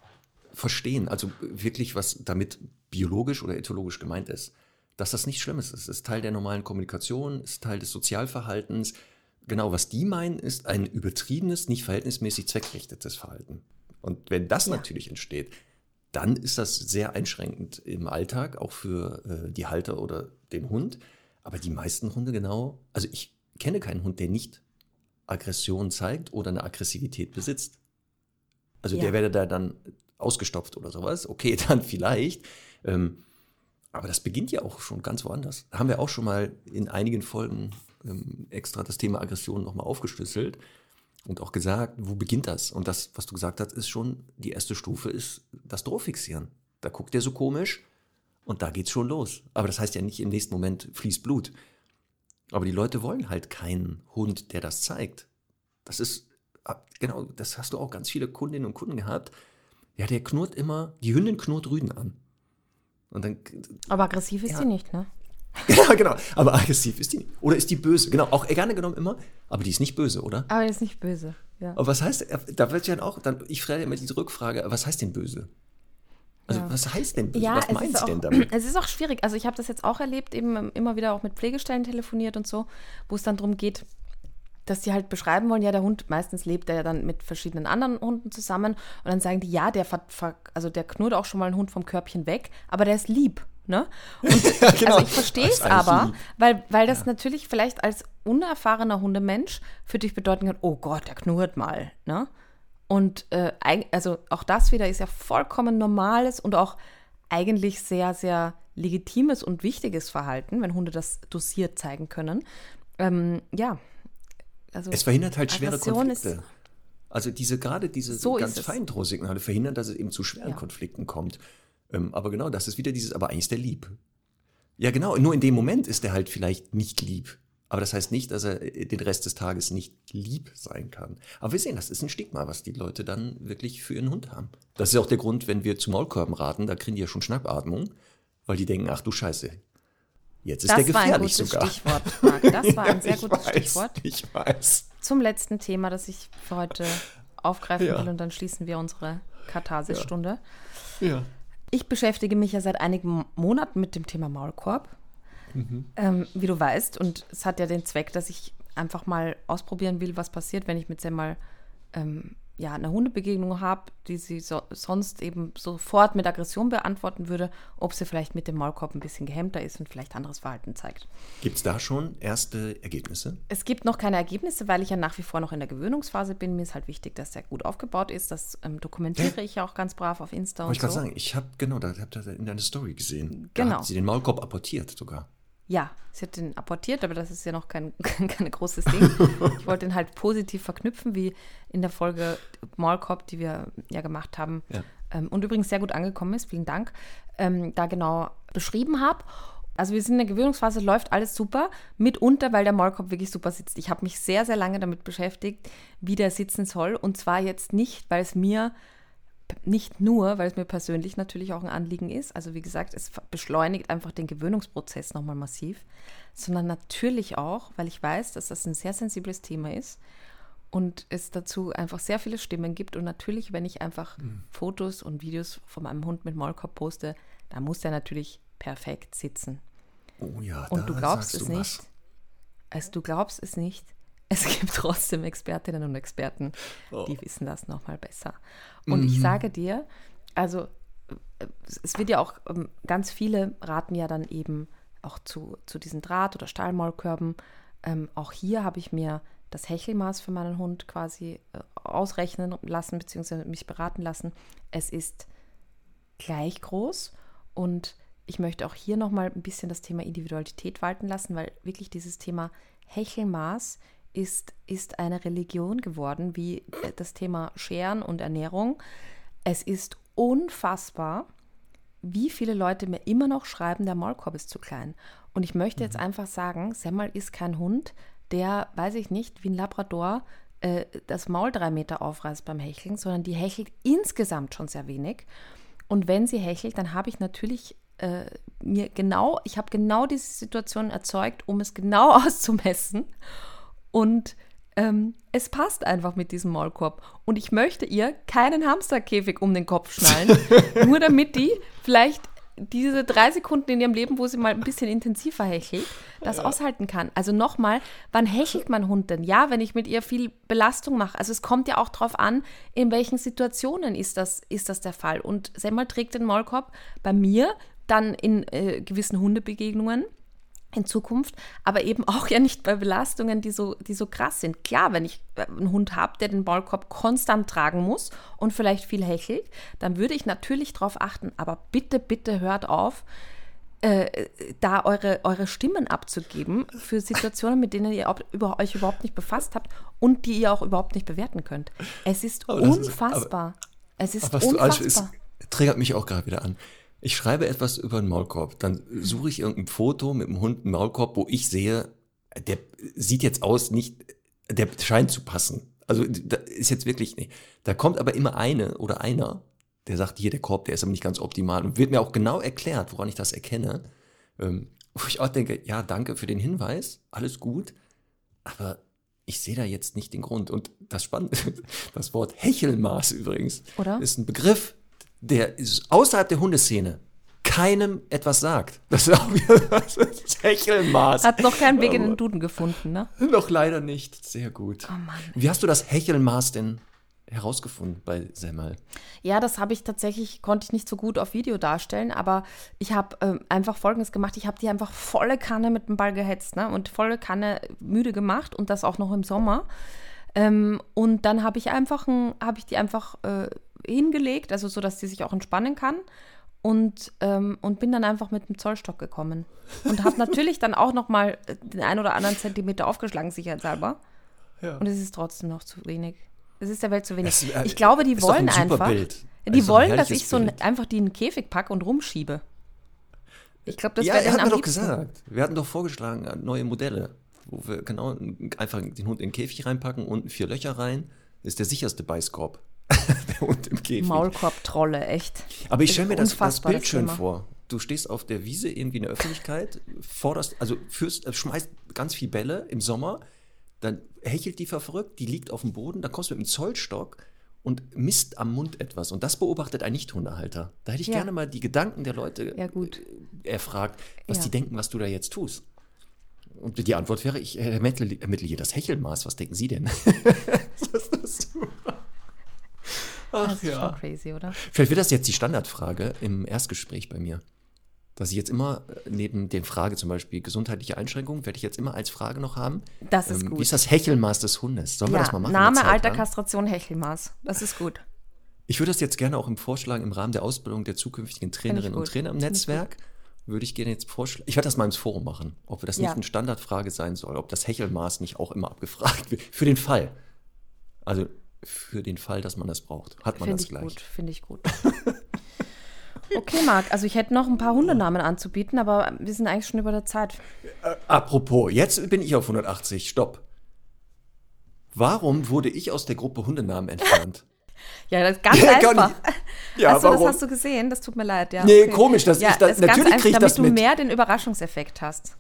verstehen. Also wirklich, was damit biologisch oder ethologisch gemeint ist. Dass das nichts Schlimmes ist. Es ist Teil der normalen Kommunikation, ist Teil des Sozialverhaltens. Genau, was die meinen, ist ein übertriebenes, nicht verhältnismäßig zweckrichtetes Verhalten. Und wenn das ja. natürlich entsteht, dann ist das sehr einschränkend im Alltag, auch für äh, die Halter oder den Hund. Aber die meisten Hunde genau, also ich kenne keinen Hund, der nicht Aggression zeigt oder eine Aggressivität besitzt. Also ja. der werde da dann ausgestopft oder sowas. Okay, dann vielleicht. Ähm, aber das beginnt ja auch schon ganz woanders. Da haben wir auch schon mal in einigen Folgen ähm, extra das Thema Aggression nochmal aufgeschlüsselt und auch gesagt, wo beginnt das? Und das, was du gesagt hast, ist schon, die erste Stufe ist das Drohfixieren. Da guckt der so komisch und da geht's schon los. Aber das heißt ja nicht, im nächsten Moment fließt Blut. Aber die Leute wollen halt keinen Hund, der das zeigt. Das ist, ah, genau, das hast du auch ganz viele Kundinnen und Kunden gehabt. Ja, der knurrt immer, die Hündin knurrt Rüden an. Und dann, Aber aggressiv ist ja. sie nicht, ne? genau, genau. Aber aggressiv ist die nicht. Oder ist die böse? Genau, auch gerne genommen immer. Aber die ist nicht böse, oder? Aber die ist nicht böse, ja. Aber was heißt, da wird ja auch, dann, ich frage immer diese Rückfrage, was heißt denn böse? Also ja. was heißt denn böse? Ja, was meinst du denn damit? Es ist auch schwierig. Also ich habe das jetzt auch erlebt, eben immer wieder auch mit Pflegestellen telefoniert und so, wo es dann darum geht, dass die halt beschreiben wollen, ja, der Hund, meistens lebt er ja dann mit verschiedenen anderen Hunden zusammen und dann sagen die, ja, der, also der knurrt auch schon mal einen Hund vom Körbchen weg, aber der ist lieb. Ne? Und, ja, genau. Also ich verstehe es aber, weil, weil das ja. natürlich vielleicht als unerfahrener Hundemensch für dich bedeuten kann, oh Gott, der knurrt mal. Ne? Und äh, also auch das wieder ist ja vollkommen normales und auch eigentlich sehr, sehr legitimes und wichtiges Verhalten, wenn Hunde das dosiert zeigen können. Ähm, ja. Also es verhindert halt schwere Aggression Konflikte. also diese gerade diese so ganz feinen Drohsignale verhindern, dass es eben zu schweren ja. Konflikten kommt. Ähm, aber genau, das ist wieder dieses, aber eigentlich ist der lieb. Ja, genau, nur in dem Moment ist er halt vielleicht nicht lieb. Aber das heißt nicht, dass er äh, den Rest des Tages nicht lieb sein kann. Aber wir sehen, das ist ein Stigma, was die Leute dann wirklich für ihren Hund haben. Das ist auch der Grund, wenn wir zu Maulkörben raten, da kriegen die ja schon Schnappatmung, weil die denken, ach du Scheiße, jetzt ist das der gefährlich sogar. Das war ein gutes sogar. Stichwort, Marc. Das war ein sehr gutes weiß, Stichwort. Ich weiß. Zum letzten Thema, das ich für heute aufgreifen ja. will und dann schließen wir unsere Katharsisstunde. Ja. ja. Ich beschäftige mich ja seit einigen Monaten mit dem Thema Maulkorb. Mhm. Ähm, wie du weißt, und es hat ja den Zweck, dass ich einfach mal ausprobieren will, was passiert, wenn ich mit Sam mal ähm, ja, eine Hundebegegnung habe, die sie so, sonst eben sofort mit Aggression beantworten würde, ob sie vielleicht mit dem Maulkorb ein bisschen gehemmter ist und vielleicht anderes Verhalten zeigt. Gibt es da schon erste Ergebnisse? Es gibt noch keine Ergebnisse, weil ich ja nach wie vor noch in der Gewöhnungsphase bin. Mir ist halt wichtig, dass er gut aufgebaut ist. Das ähm, dokumentiere ich ja auch ganz brav auf Insta. Wollte ich gerade sagen, ich habe genau, da habt ihr in deiner Story gesehen. Genau. Da hat sie den Maulkorb apportiert sogar. Ja, sie hat den apportiert, aber das ist ja noch kein, kein großes Ding. Ich wollte den halt positiv verknüpfen, wie in der Folge Maulkorb, die wir ja gemacht haben. Ja. Ähm, und übrigens sehr gut angekommen ist, vielen Dank, ähm, da genau beschrieben habe. Also wir sind in der Gewöhnungsphase, läuft alles super, mitunter, weil der Maulkorb wirklich super sitzt. Ich habe mich sehr, sehr lange damit beschäftigt, wie der sitzen soll. Und zwar jetzt nicht, weil es mir nicht nur, weil es mir persönlich natürlich auch ein Anliegen ist, also wie gesagt, es beschleunigt einfach den Gewöhnungsprozess nochmal massiv, sondern natürlich auch, weil ich weiß, dass das ein sehr sensibles Thema ist und es dazu einfach sehr viele Stimmen gibt. Und natürlich, wenn ich einfach mhm. Fotos und Videos von meinem Hund mit Maulkorb poste, da muss der natürlich perfekt sitzen. Oh ja, und du glaubst es nicht. Also du glaubst es nicht es gibt trotzdem Expertinnen und Experten, oh. die wissen das nochmal besser. Und mhm. ich sage dir, also es wird ja auch, ähm, ganz viele raten ja dann eben auch zu, zu diesen Draht- oder Stahlmaulkörben. Ähm, auch hier habe ich mir das Hechelmaß für meinen Hund quasi äh, ausrechnen lassen, beziehungsweise mich beraten lassen. Es ist gleich groß und ich möchte auch hier nochmal ein bisschen das Thema Individualität walten lassen, weil wirklich dieses Thema Hechelmaß ist, ist eine Religion geworden, wie äh, das Thema Scheren und Ernährung. Es ist unfassbar, wie viele Leute mir immer noch schreiben, der Maulkorb ist zu klein. Und ich möchte jetzt mhm. einfach sagen, Semmel ist kein Hund, der, weiß ich nicht, wie ein Labrador äh, das Maul drei Meter aufreißt beim Hecheln, sondern die hechelt insgesamt schon sehr wenig. Und wenn sie hechelt, dann habe ich natürlich äh, mir genau, ich habe genau diese Situation erzeugt, um es genau auszumessen. Und ähm, es passt einfach mit diesem Maulkorb. Und ich möchte ihr keinen Hamsterkäfig um den Kopf schnallen, nur damit die vielleicht diese drei Sekunden in ihrem Leben, wo sie mal ein bisschen intensiver hechelt, das ja. aushalten kann. Also nochmal, wann hechelt mein Hund denn? Ja, wenn ich mit ihr viel Belastung mache. Also es kommt ja auch darauf an, in welchen Situationen ist das, ist das der Fall. Und Semmel trägt den Maulkorb bei mir dann in äh, gewissen Hundebegegnungen in Zukunft, aber eben auch ja nicht bei Belastungen, die so, die so krass sind. Klar, wenn ich äh, einen Hund habe, der den Maulkorb konstant tragen muss und vielleicht viel hechelt, dann würde ich natürlich darauf achten. Aber bitte, bitte hört auf, äh, da eure, eure Stimmen abzugeben für Situationen, mit denen ihr über, euch überhaupt nicht befasst habt und die ihr auch überhaupt nicht bewerten könnt. Es ist unfassbar. Ist, aber, es ist unfassbar. Es triggert mich auch gerade wieder an. Ich schreibe etwas über einen Maulkorb, dann suche ich irgendein Foto mit einem Hund, einen Maulkorb, wo ich sehe, der sieht jetzt aus, nicht, der scheint zu passen. Also da ist jetzt wirklich nicht. Da kommt aber immer eine oder einer, der sagt, hier der Korb, der ist aber nicht ganz optimal und wird mir auch genau erklärt, woran ich das erkenne. Ähm, wo ich auch denke, ja, danke für den Hinweis, alles gut, aber ich sehe da jetzt nicht den Grund. Und das Spannende, das Wort Hechelmaß übrigens, Oder? ist ein Begriff, der ist außerhalb der Hundeszene keinem etwas sagt. Das ist auch wieder das Hechelmaß. Hat noch keinen Weg in den Duden gefunden, ne? Noch leider nicht. Sehr gut. Oh Mann. Wie hast du das Hechelmaß denn herausgefunden bei Semmel? Ja, das habe ich tatsächlich, konnte ich nicht so gut auf Video darstellen, aber ich habe ähm, einfach Folgendes gemacht. Ich habe die einfach volle Kanne mit dem Ball gehetzt ne? und volle Kanne müde gemacht und das auch noch im Sommer. Ähm, und dann habe ich einfach, habe ich die einfach äh, hingelegt, also so, dass sie sich auch entspannen kann. Und, ähm, und bin dann einfach mit dem Zollstock gekommen. Und habe natürlich dann auch noch mal den ein oder anderen Zentimeter aufgeschlagen, sicherheitshalber. Ja. Und es ist trotzdem noch zu wenig. Es ist der Welt zu wenig. Es, äh, ich glaube, die wollen ein einfach. Bild. Die also wollen, dass ich so ein, einfach die in den Käfig packe und rumschiebe. Ich glaube, das ja, wäre dann am doch gesagt. Wir hatten doch vorgeschlagen, äh, neue Modelle, wo wir genau einfach den Hund in den Käfig reinpacken und vier Löcher rein. Ist der sicherste Beißkorb. der Hund im Käfig. Maulkorb-Trolle, echt. Aber ich stelle mir das, das Bild schön vor. Du stehst auf der Wiese irgendwie in der Öffentlichkeit, forderst, also führst, äh, schmeißt ganz viel Bälle im Sommer, dann hechelt die verrückt, die liegt auf dem Boden, dann kommst du mit dem Zollstock und misst am Mund etwas. Und das beobachtet ein Nicht-Hundehalter. Da hätte ich ja. gerne mal die Gedanken der Leute ja, äh, erfragt, was ja. die denken, was du da jetzt tust. Und die Antwort wäre, ich ermittle, ermittle hier das Hechelmaß. Was denken Sie denn? was ist das super. Ach, das ist ja. schon crazy, oder? Vielleicht wird das jetzt die Standardfrage im Erstgespräch bei mir. Dass ich jetzt immer äh, neben den Frage zum Beispiel gesundheitliche Einschränkungen, werde ich jetzt immer als Frage noch haben. Das ist ähm, gut. Wie ist das Hechelmaß des Hundes? Sollen ja, wir das mal machen? Name, Alter, Kastration, Hechelmaß. Das ist gut. Ich würde das jetzt gerne auch im Vorschlag im Rahmen der Ausbildung der zukünftigen Trainerinnen und Trainer im Netzwerk würde ich gerne jetzt vorschlagen. Ich werde das mal ins Forum machen, ob das ja. nicht eine Standardfrage sein soll, ob das Hechelmaß nicht auch immer abgefragt wird. Für den Fall. Also für den Fall, dass man das braucht. Hat man Find das gleich. Finde ich gut, finde ich gut. okay, Marc, also ich hätte noch ein paar Hundenamen anzubieten, aber wir sind eigentlich schon über der Zeit. Äh, apropos, jetzt bin ich auf 180. Stopp. Warum wurde ich aus der Gruppe Hundenamen entfernt? Ja, das ist ganz ja, einfach. Ja, Achso, das hast du gesehen? Das tut mir leid, ja. Nee, okay. komisch, dass ja, ich das, natürlich kriege ich das mit. Damit du mehr den Überraschungseffekt hast.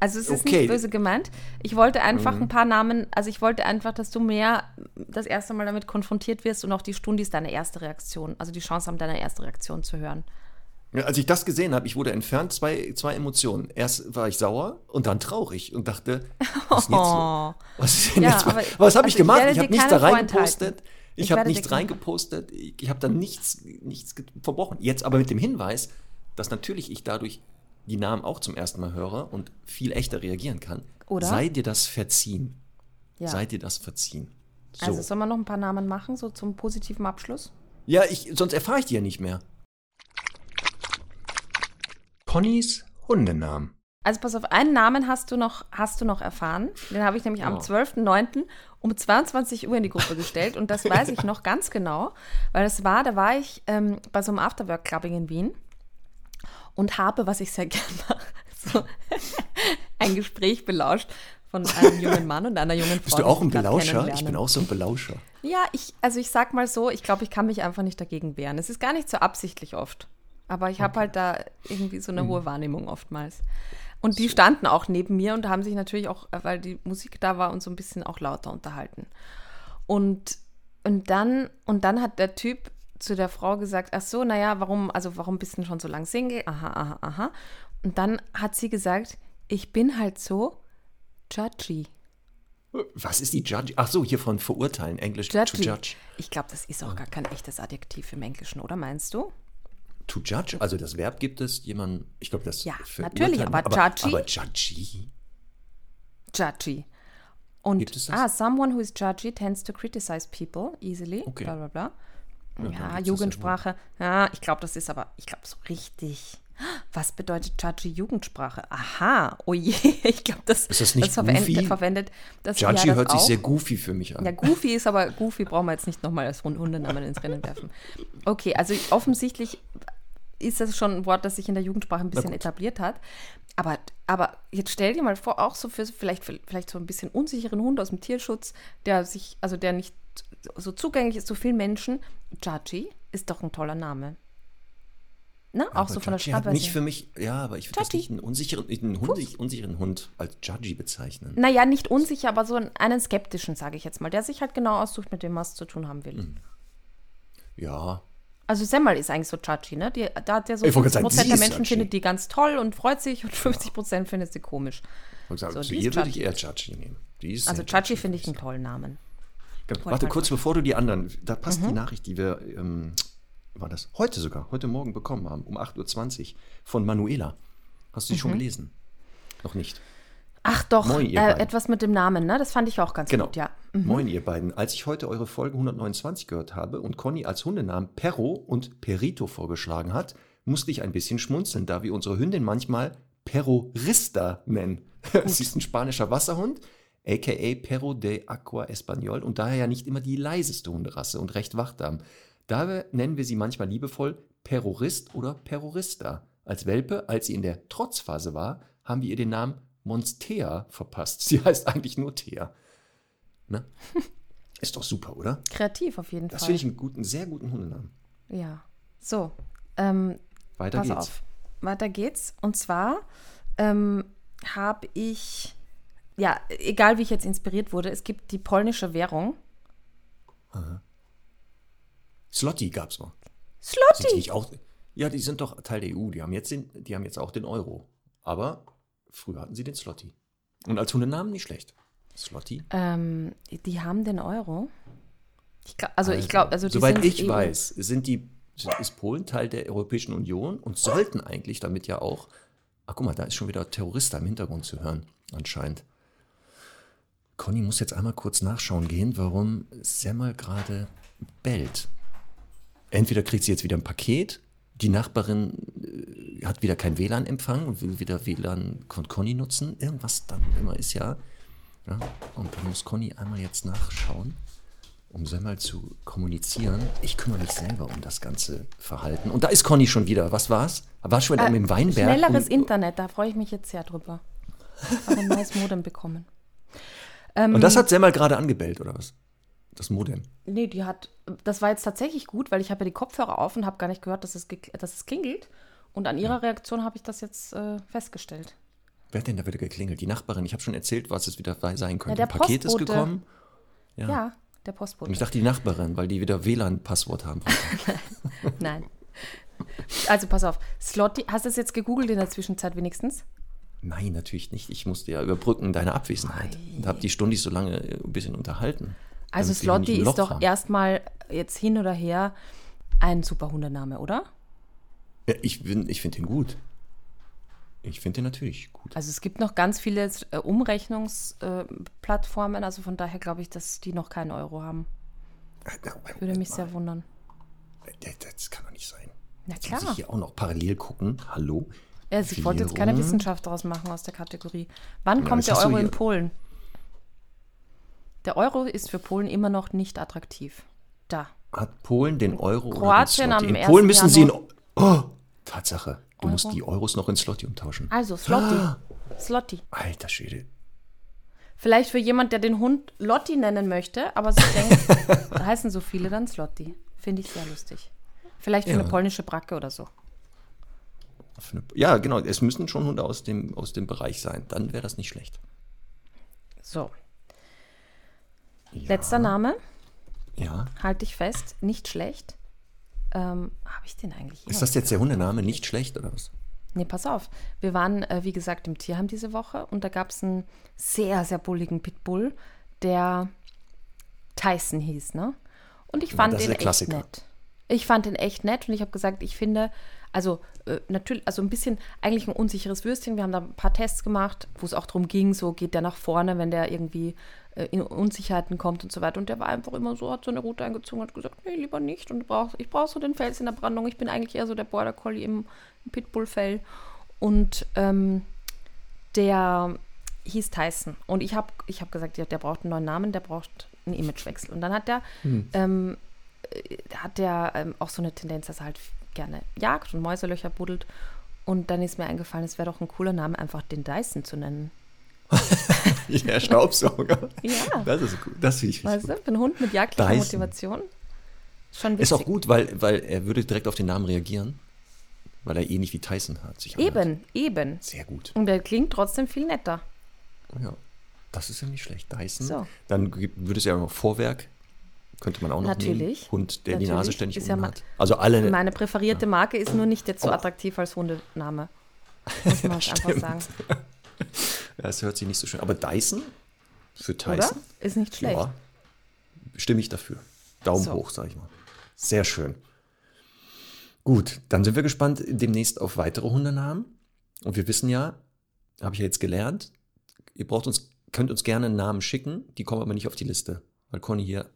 Also es ist okay. nicht böse gemeint. Ich wollte einfach mhm. ein paar Namen, also ich wollte einfach, dass du mehr das erste Mal damit konfrontiert wirst und auch die Stunde ist deine erste Reaktion, also die Chance haben, deine erste Reaktion zu hören. Ja, als ich das gesehen habe, ich wurde entfernt, zwei, zwei Emotionen. Erst war ich sauer und dann traurig und dachte, was ist denn jetzt, oh. was ist denn ja, jetzt was habe also ich gemacht? Ich, ich habe nichts da reingepostet. Ich, ich habe nichts reingepostet. Ich, ich habe da nichts, nichts verbrochen. Jetzt aber mit dem Hinweis, dass natürlich ich dadurch die Namen auch zum ersten Mal höre und viel echter reagieren kann, Oder? sei dir das verziehen. Ja. Sei dir das verziehen. So. Also sollen wir noch ein paar Namen machen, so zum positiven Abschluss? Ja, ich, sonst erfahre ich die ja nicht mehr. Ponys Hundenamen. Also pass auf, einen Namen hast du noch, hast du noch erfahren. Den habe ich nämlich am 12.09. um 22 Uhr in die Gruppe gestellt. Und das weiß ich noch ganz genau, weil das war, da war ich ähm, bei so einem Afterwork-Clubbing in Wien und habe, was ich sehr gern mache, so ein Gespräch belauscht von einem jungen Mann und einer jungen Frau. Bist du auch ein Belauscher? Ich bin auch so ein Belauscher. Ja, ich, also ich sag mal so, ich glaube, ich kann mich einfach nicht dagegen wehren. Es ist gar nicht so absichtlich oft. Aber ich habe halt da irgendwie so eine mhm. hohe Wahrnehmung oftmals. Und die standen auch neben mir und haben sich natürlich auch, weil die Musik da war, und so ein bisschen auch lauter unterhalten. Und, und, dann, und dann hat der Typ zu der Frau gesagt, ach so, naja, warum, also warum bist du schon so lang Single? Aha, aha, aha. Und dann hat sie gesagt, ich bin halt so judgy. Was ist die Judge? Ach so, hier von verurteilen, Englisch judgy. to judge. Ich glaube, das ist auch gar kein echtes Adjektiv im Englischen, oder meinst du? To judge, also das Verb gibt es jemand, ich glaube, das Ja, natürlich, aber, aber judgy. Aber judgy. Judgy. Und gibt es das? ah, someone who is judgy tends to criticize people easily, okay. bla bla bla. Ja, Jugendsprache. Ja, ich glaube, das ist aber, ich glaube, so richtig. Was bedeutet Judgy Jugendsprache? Aha, oh je, ich glaube, das, ist das, nicht das verwendet, verwendet. Das, Judgy ja, hört sich sehr goofy für mich an. Ja, goofy ist aber, goofy brauchen wir jetzt nicht nochmal als Hundenamen ins Rennen werfen. Okay, also offensichtlich ist das schon ein Wort, das sich in der Jugendsprache ein bisschen etabliert hat. Aber, aber jetzt stell dir mal vor, auch so für vielleicht, vielleicht so ein bisschen unsicheren Hund aus dem Tierschutz, der sich, also der nicht so zugänglich ist zu vielen Menschen. Judgy ist doch ein toller Name. Ne? Auch so von der Schreibweise. Nicht für mich, ja, aber ich würde nicht einen unsicheren, einen Hund, unsicheren Hund als Judgy bezeichnen. Naja, nicht unsicher, aber so einen skeptischen, sage ich jetzt mal, der sich halt genau aussucht, mit dem was zu tun haben will. Hm. Ja. Also Semmel ist eigentlich so judgy, ne? Die, da hat der so 50 Prozent der Menschen findet die ganz toll und freut sich und 50 Prozent ja. findet sie komisch. Und sagen, so, zu ihr würde ich eher Judgy nehmen. also Judgy finde ich einen tollen Namen. Genau. Warte, kurz bevor du die anderen, da passt mhm. die Nachricht, die wir ähm, war das? Heute sogar, heute Morgen bekommen haben, um 8.20 Uhr von Manuela. Hast du die mhm. schon gelesen? Noch nicht. Ach doch, Moin, äh, etwas mit dem Namen, ne? Das fand ich auch ganz genau. gut, ja. Mhm. Moin, ihr beiden. Als ich heute eure Folge 129 gehört habe und Conny als Hundenamen Perro und Perito vorgeschlagen hat, musste ich ein bisschen schmunzeln, da wir unsere Hündin manchmal Perorista nennen. Sie ist ein spanischer Wasserhund, aka Perro de Aqua Español und daher ja nicht immer die leiseste Hunderasse und recht wachsam. Daher nennen wir sie manchmal liebevoll Perorist oder Perorista. Als Welpe, als sie in der Trotzphase war, haben wir ihr den Namen Monstea verpasst. Sie heißt eigentlich nur Thea. Ne? Ist doch super, oder? Kreativ auf jeden das Fall. Das finde ich einen guten, sehr guten Hundenamen. Ja. So. Ähm, Weiter pass geht's. Auf. Weiter geht's. Und zwar ähm, habe ich, ja, egal wie ich jetzt inspiriert wurde, es gibt die polnische Währung. Aha. Slotty gab es mal. Slotty? Auch, ja, die sind doch Teil der EU. Die haben, jetzt den, die haben jetzt auch den Euro. Aber früher hatten sie den Slotty. Und als Hundenamen nicht schlecht. Slotty? Ähm, die haben den Euro. Ich glaub, also, also, ich glaube, also Soweit ich EU. weiß, sind die, ist Polen Teil der Europäischen Union und sollten eigentlich damit ja auch. Ach, guck mal, da ist schon wieder Terrorist im Hintergrund zu hören, anscheinend. Conny muss jetzt einmal kurz nachschauen gehen, warum Semmel gerade bellt entweder kriegt sie jetzt wieder ein Paket, die Nachbarin äh, hat wieder kein WLAN-Empfang und will wieder WLAN von Conny nutzen. Irgendwas dann immer ist ja. ja. Und dann muss Conny einmal jetzt nachschauen, um so einmal zu kommunizieren. Ich kümmere mich selber um das ganze Verhalten. Und da ist Conny schon wieder. Was war's? War schon wieder äh, im Weinberg. Schnelleres und, Internet, da freue ich mich jetzt sehr drüber. Aber ein neues Modem bekommen. Ähm, und das hat Semmel gerade angebellt, oder was? das Modem. Nee, die hat, das war jetzt tatsächlich gut, weil ich habe ja die Kopfhörer auf und habe gar nicht gehört, dass es, dass es klingelt. Und an ihrer ja. Reaktion habe ich das jetzt äh, festgestellt. Wer hat denn da wieder geklingelt? Die Nachbarin. Ich habe schon erzählt, was es wieder sein könnte. Ja, der Ein Paket Postbote. ist gekommen. Ja. ja, der Postbote. Und ich dachte die Nachbarin, weil die wieder WLAN-Passwort haben. Nein. Also pass auf. Slotty, hast du es jetzt gegoogelt in der Zwischenzeit wenigstens? Nein, natürlich nicht. Ich musste ja überbrücken deine Abwesenheit. Ei. Und habe die Stundis so lange ein bisschen unterhalten. Also Slotty ist doch erstmal jetzt hin oder her ein super Hundename, oder? Ja, ich, ich finde ihn gut. Ich finde ihn natürlich gut. Also es gibt noch ganz viele äh, Umrechnungsplattformen, äh, also von daher glaube ich, dass die noch keinen Euro haben. Äh, Würde mich sehr wundern. Äh, das kann doch nicht sein. Na klar. Jetzt muss ich hier auch noch parallel gucken. Hallo? Also ich wollte jetzt keine Wissenschaft daraus machen aus der Kategorie. Wann ja, kommt der Euro in Polen? Der Euro ist für Polen immer noch nicht attraktiv. Da. Hat Polen den Euro Kroatien am In Polen müssen sie in. Oh, Tatsache. Du Euro? musst die Euros noch in Slotty umtauschen. Also, Slotty. Ah. Slotty. Alter Schwede. Vielleicht für jemand, der den Hund Lotti nennen möchte, aber sich denkt, heißen so viele dann Slotti. Finde ich sehr lustig. Vielleicht für ja. eine polnische Bracke oder so. Ja, genau. Es müssen schon Hunde aus dem, aus dem Bereich sein. Dann wäre das nicht schlecht. So. Ja. Letzter Name. Ja. Halte ich fest. Nicht schlecht. Ähm, Habe ich den eigentlich? Ist das jetzt der Hundename? Nicht schlecht oder was? Nee, pass auf. Wir waren, äh, wie gesagt, im Tierheim diese Woche und da gab es einen sehr, sehr bulligen Pitbull, der Tyson hieß, ne? Und ich fand ja, den echt nett. Ich fand den echt nett und ich habe gesagt, ich finde, also äh, natürlich, also ein bisschen eigentlich ein unsicheres Würstchen. Wir haben da ein paar Tests gemacht, wo es auch darum ging, so geht der nach vorne, wenn der irgendwie äh, in Unsicherheiten kommt und so weiter. Und der war einfach immer so, hat so eine Route eingezogen und hat gesagt, nee, lieber nicht. Und brauch, ich brauche so den Fels in der Brandung. Ich bin eigentlich eher so der Border Collie im, im Pitbull-Fell. Und ähm, der hieß Tyson. Und ich habe ich hab gesagt, ja, der braucht einen neuen Namen, der braucht einen Imagewechsel. Und dann hat der, hm. ähm, äh, hat der ähm, auch so eine Tendenz, dass er halt gerne jagt und Mäuselöcher buddelt. Und dann ist mir eingefallen, es wäre doch ein cooler Name, einfach den Dyson zu nennen. ja, Staubsauger. ja. Das ist gut. Das finde ich Weißt du, für einen Hund mit jagdlicher Dyson. Motivation. Schon witzig. Ist auch gut, weil, weil er würde direkt auf den Namen reagieren. Weil er ähnlich wie Tyson hat. Sich eben, anhört. eben. Sehr gut. Und der klingt trotzdem viel netter. Ja, das ist ja nicht schlecht. Dyson. So. Dann würde es ja noch Vorwerk könnte man auch noch Natürlich. Nehmen. Hund, der Natürlich. die Nase ständig ist ja hat. Also alle. Meine präferierte Marke ist nur nicht jetzt so oh. attraktiv als Hundename. Muss man ja, einfach sagen. ja, es hört sich nicht so schön. Aber Dyson für Tyson Oder? ist nicht schlecht. Ja, stimme ich dafür. Daumen so. hoch, sage ich mal. Sehr schön. Gut, dann sind wir gespannt demnächst auf weitere Hundenamen. Und wir wissen ja, habe ich ja jetzt gelernt, ihr braucht uns, könnt uns gerne einen Namen schicken, die kommen aber nicht auf die Liste, weil Conny hier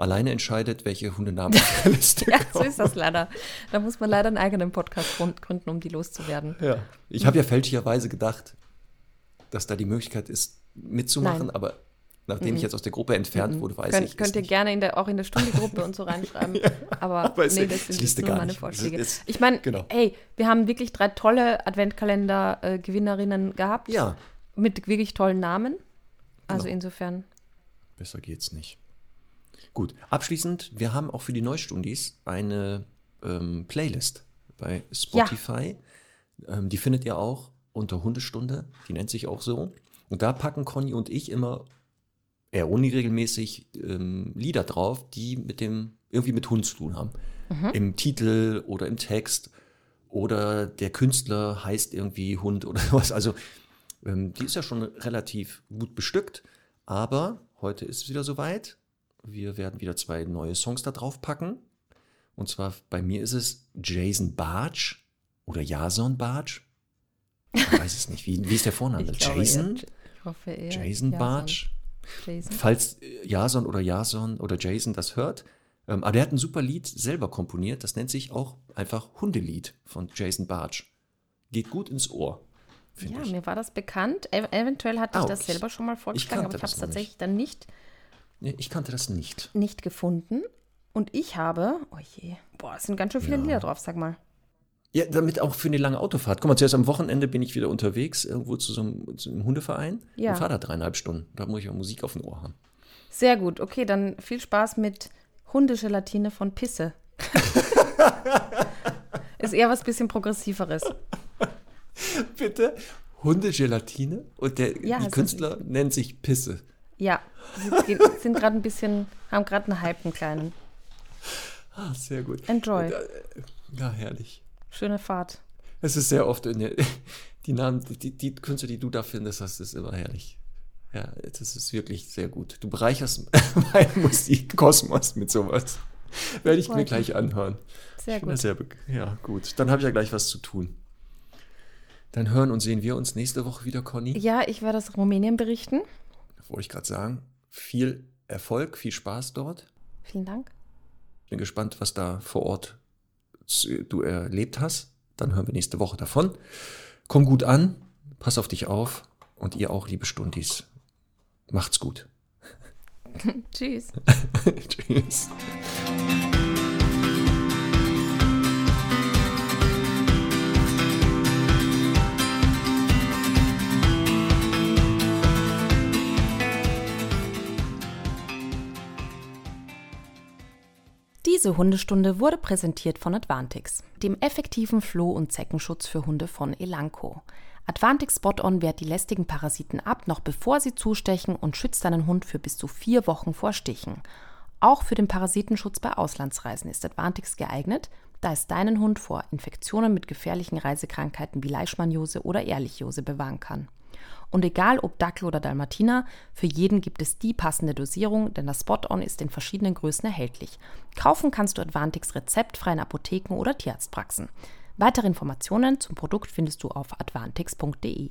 alleine entscheidet, welche Hundenamen auf der Liste Ja, so ist das leider. Da muss man leider einen eigenen Podcast gründen, um die loszuwerden. Ja, ich habe ja fälschlicherweise gedacht, dass da die Möglichkeit ist, mitzumachen, Nein. aber nachdem mhm. ich jetzt aus der Gruppe entfernt mhm. wurde, weiß Könnt, ich. Könnt ihr gerne in der, auch in der Stunde-Gruppe und so reinschreiben. ja, aber, aber nee, das sind jetzt nur meine Vorschläge. Ist, ich meine, genau. hey, wir haben wirklich drei tolle Adventkalender-Gewinnerinnen gehabt. Ja. Mit wirklich tollen Namen. Also genau. insofern. Besser geht's nicht. Gut, abschließend, wir haben auch für die Neustundis eine ähm, Playlist bei Spotify. Ja. Ähm, die findet ihr auch unter Hundestunde, die nennt sich auch so. Und da packen Conny und ich immer eher unregelmäßig ähm, Lieder drauf, die mit dem irgendwie mit Hund zu tun haben. Mhm. Im Titel oder im Text oder der Künstler heißt irgendwie Hund oder was. Also ähm, die ist ja schon relativ gut bestückt, aber heute ist es wieder soweit. Wir werden wieder zwei neue Songs da drauf packen. Und zwar bei mir ist es Jason Bartsch oder Jason Bartsch. Ich weiß es nicht. Wie, wie ist der Vorname? Jason? Eher, ich hoffe eher Jason Bartsch. Jason. Falls Jason oder Jason oder Jason das hört. Ähm, aber der hat ein super Lied selber komponiert. Das nennt sich auch einfach Hundelied von Jason Bartsch. Geht gut ins Ohr. Ja, ich. mir war das bekannt. E eventuell hatte ah, ich das selber schon mal vorgeschlagen, aber ich habe es tatsächlich nicht. dann nicht ich kannte das nicht. Nicht gefunden. Und ich habe, oh je, boah, es sind ganz schön viele ja. Lieder drauf, sag mal. Ja, damit auch für eine lange Autofahrt. Guck mal, zuerst am Wochenende bin ich wieder unterwegs, irgendwo zu so einem, zu einem Hundeverein ja. und fahre da dreieinhalb Stunden. Da muss ich auch Musik auf dem Ohr haben. Sehr gut. Okay, dann viel Spaß mit Hundegelatine von Pisse. Ist eher was bisschen progressiveres. Bitte? Hundegelatine? Und der ja, die Künstler nennt sich Pisse. Ja, sie sind gerade ein bisschen, haben gerade einen Hype, einen kleinen. Ah, sehr gut. Enjoy. Ja, herrlich. Schöne Fahrt. Es ist sehr oft in der, die Namen, die, die Künstler, die du da findest, das ist immer herrlich. Ja, das ist wirklich sehr gut. Du bereicherst meinen Musikkosmos mit sowas. Werde ich mir gleich anhören. Sehr gut. Sehr, ja, gut. Dann habe ich ja gleich was zu tun. Dann hören und sehen wir uns nächste Woche wieder, Conny. Ja, ich werde aus Rumänien berichten wollte ich gerade sagen. Viel Erfolg, viel Spaß dort. Vielen Dank. Bin gespannt, was da vor Ort du erlebt hast. Dann hören wir nächste Woche davon. Komm gut an, pass auf dich auf und ihr auch, liebe Stundis. Macht's gut. Tschüss. Tschüss. Diese Hundestunde wurde präsentiert von Advantix, dem effektiven Floh- und Zeckenschutz für Hunde von Elanco. Advantix Spot-On wehrt die lästigen Parasiten ab, noch bevor sie zustechen und schützt deinen Hund für bis zu vier Wochen vor Stichen. Auch für den Parasitenschutz bei Auslandsreisen ist Advantix geeignet, da es deinen Hund vor Infektionen mit gefährlichen Reisekrankheiten wie Leishmaniose oder Ehrlichiose bewahren kann. Und egal ob Dackel oder Dalmatiner, für jeden gibt es die passende Dosierung, denn das Spot-On ist in verschiedenen Größen erhältlich. Kaufen kannst du Advantix rezeptfrei in Apotheken oder Tierarztpraxen. Weitere Informationen zum Produkt findest du auf advantix.de.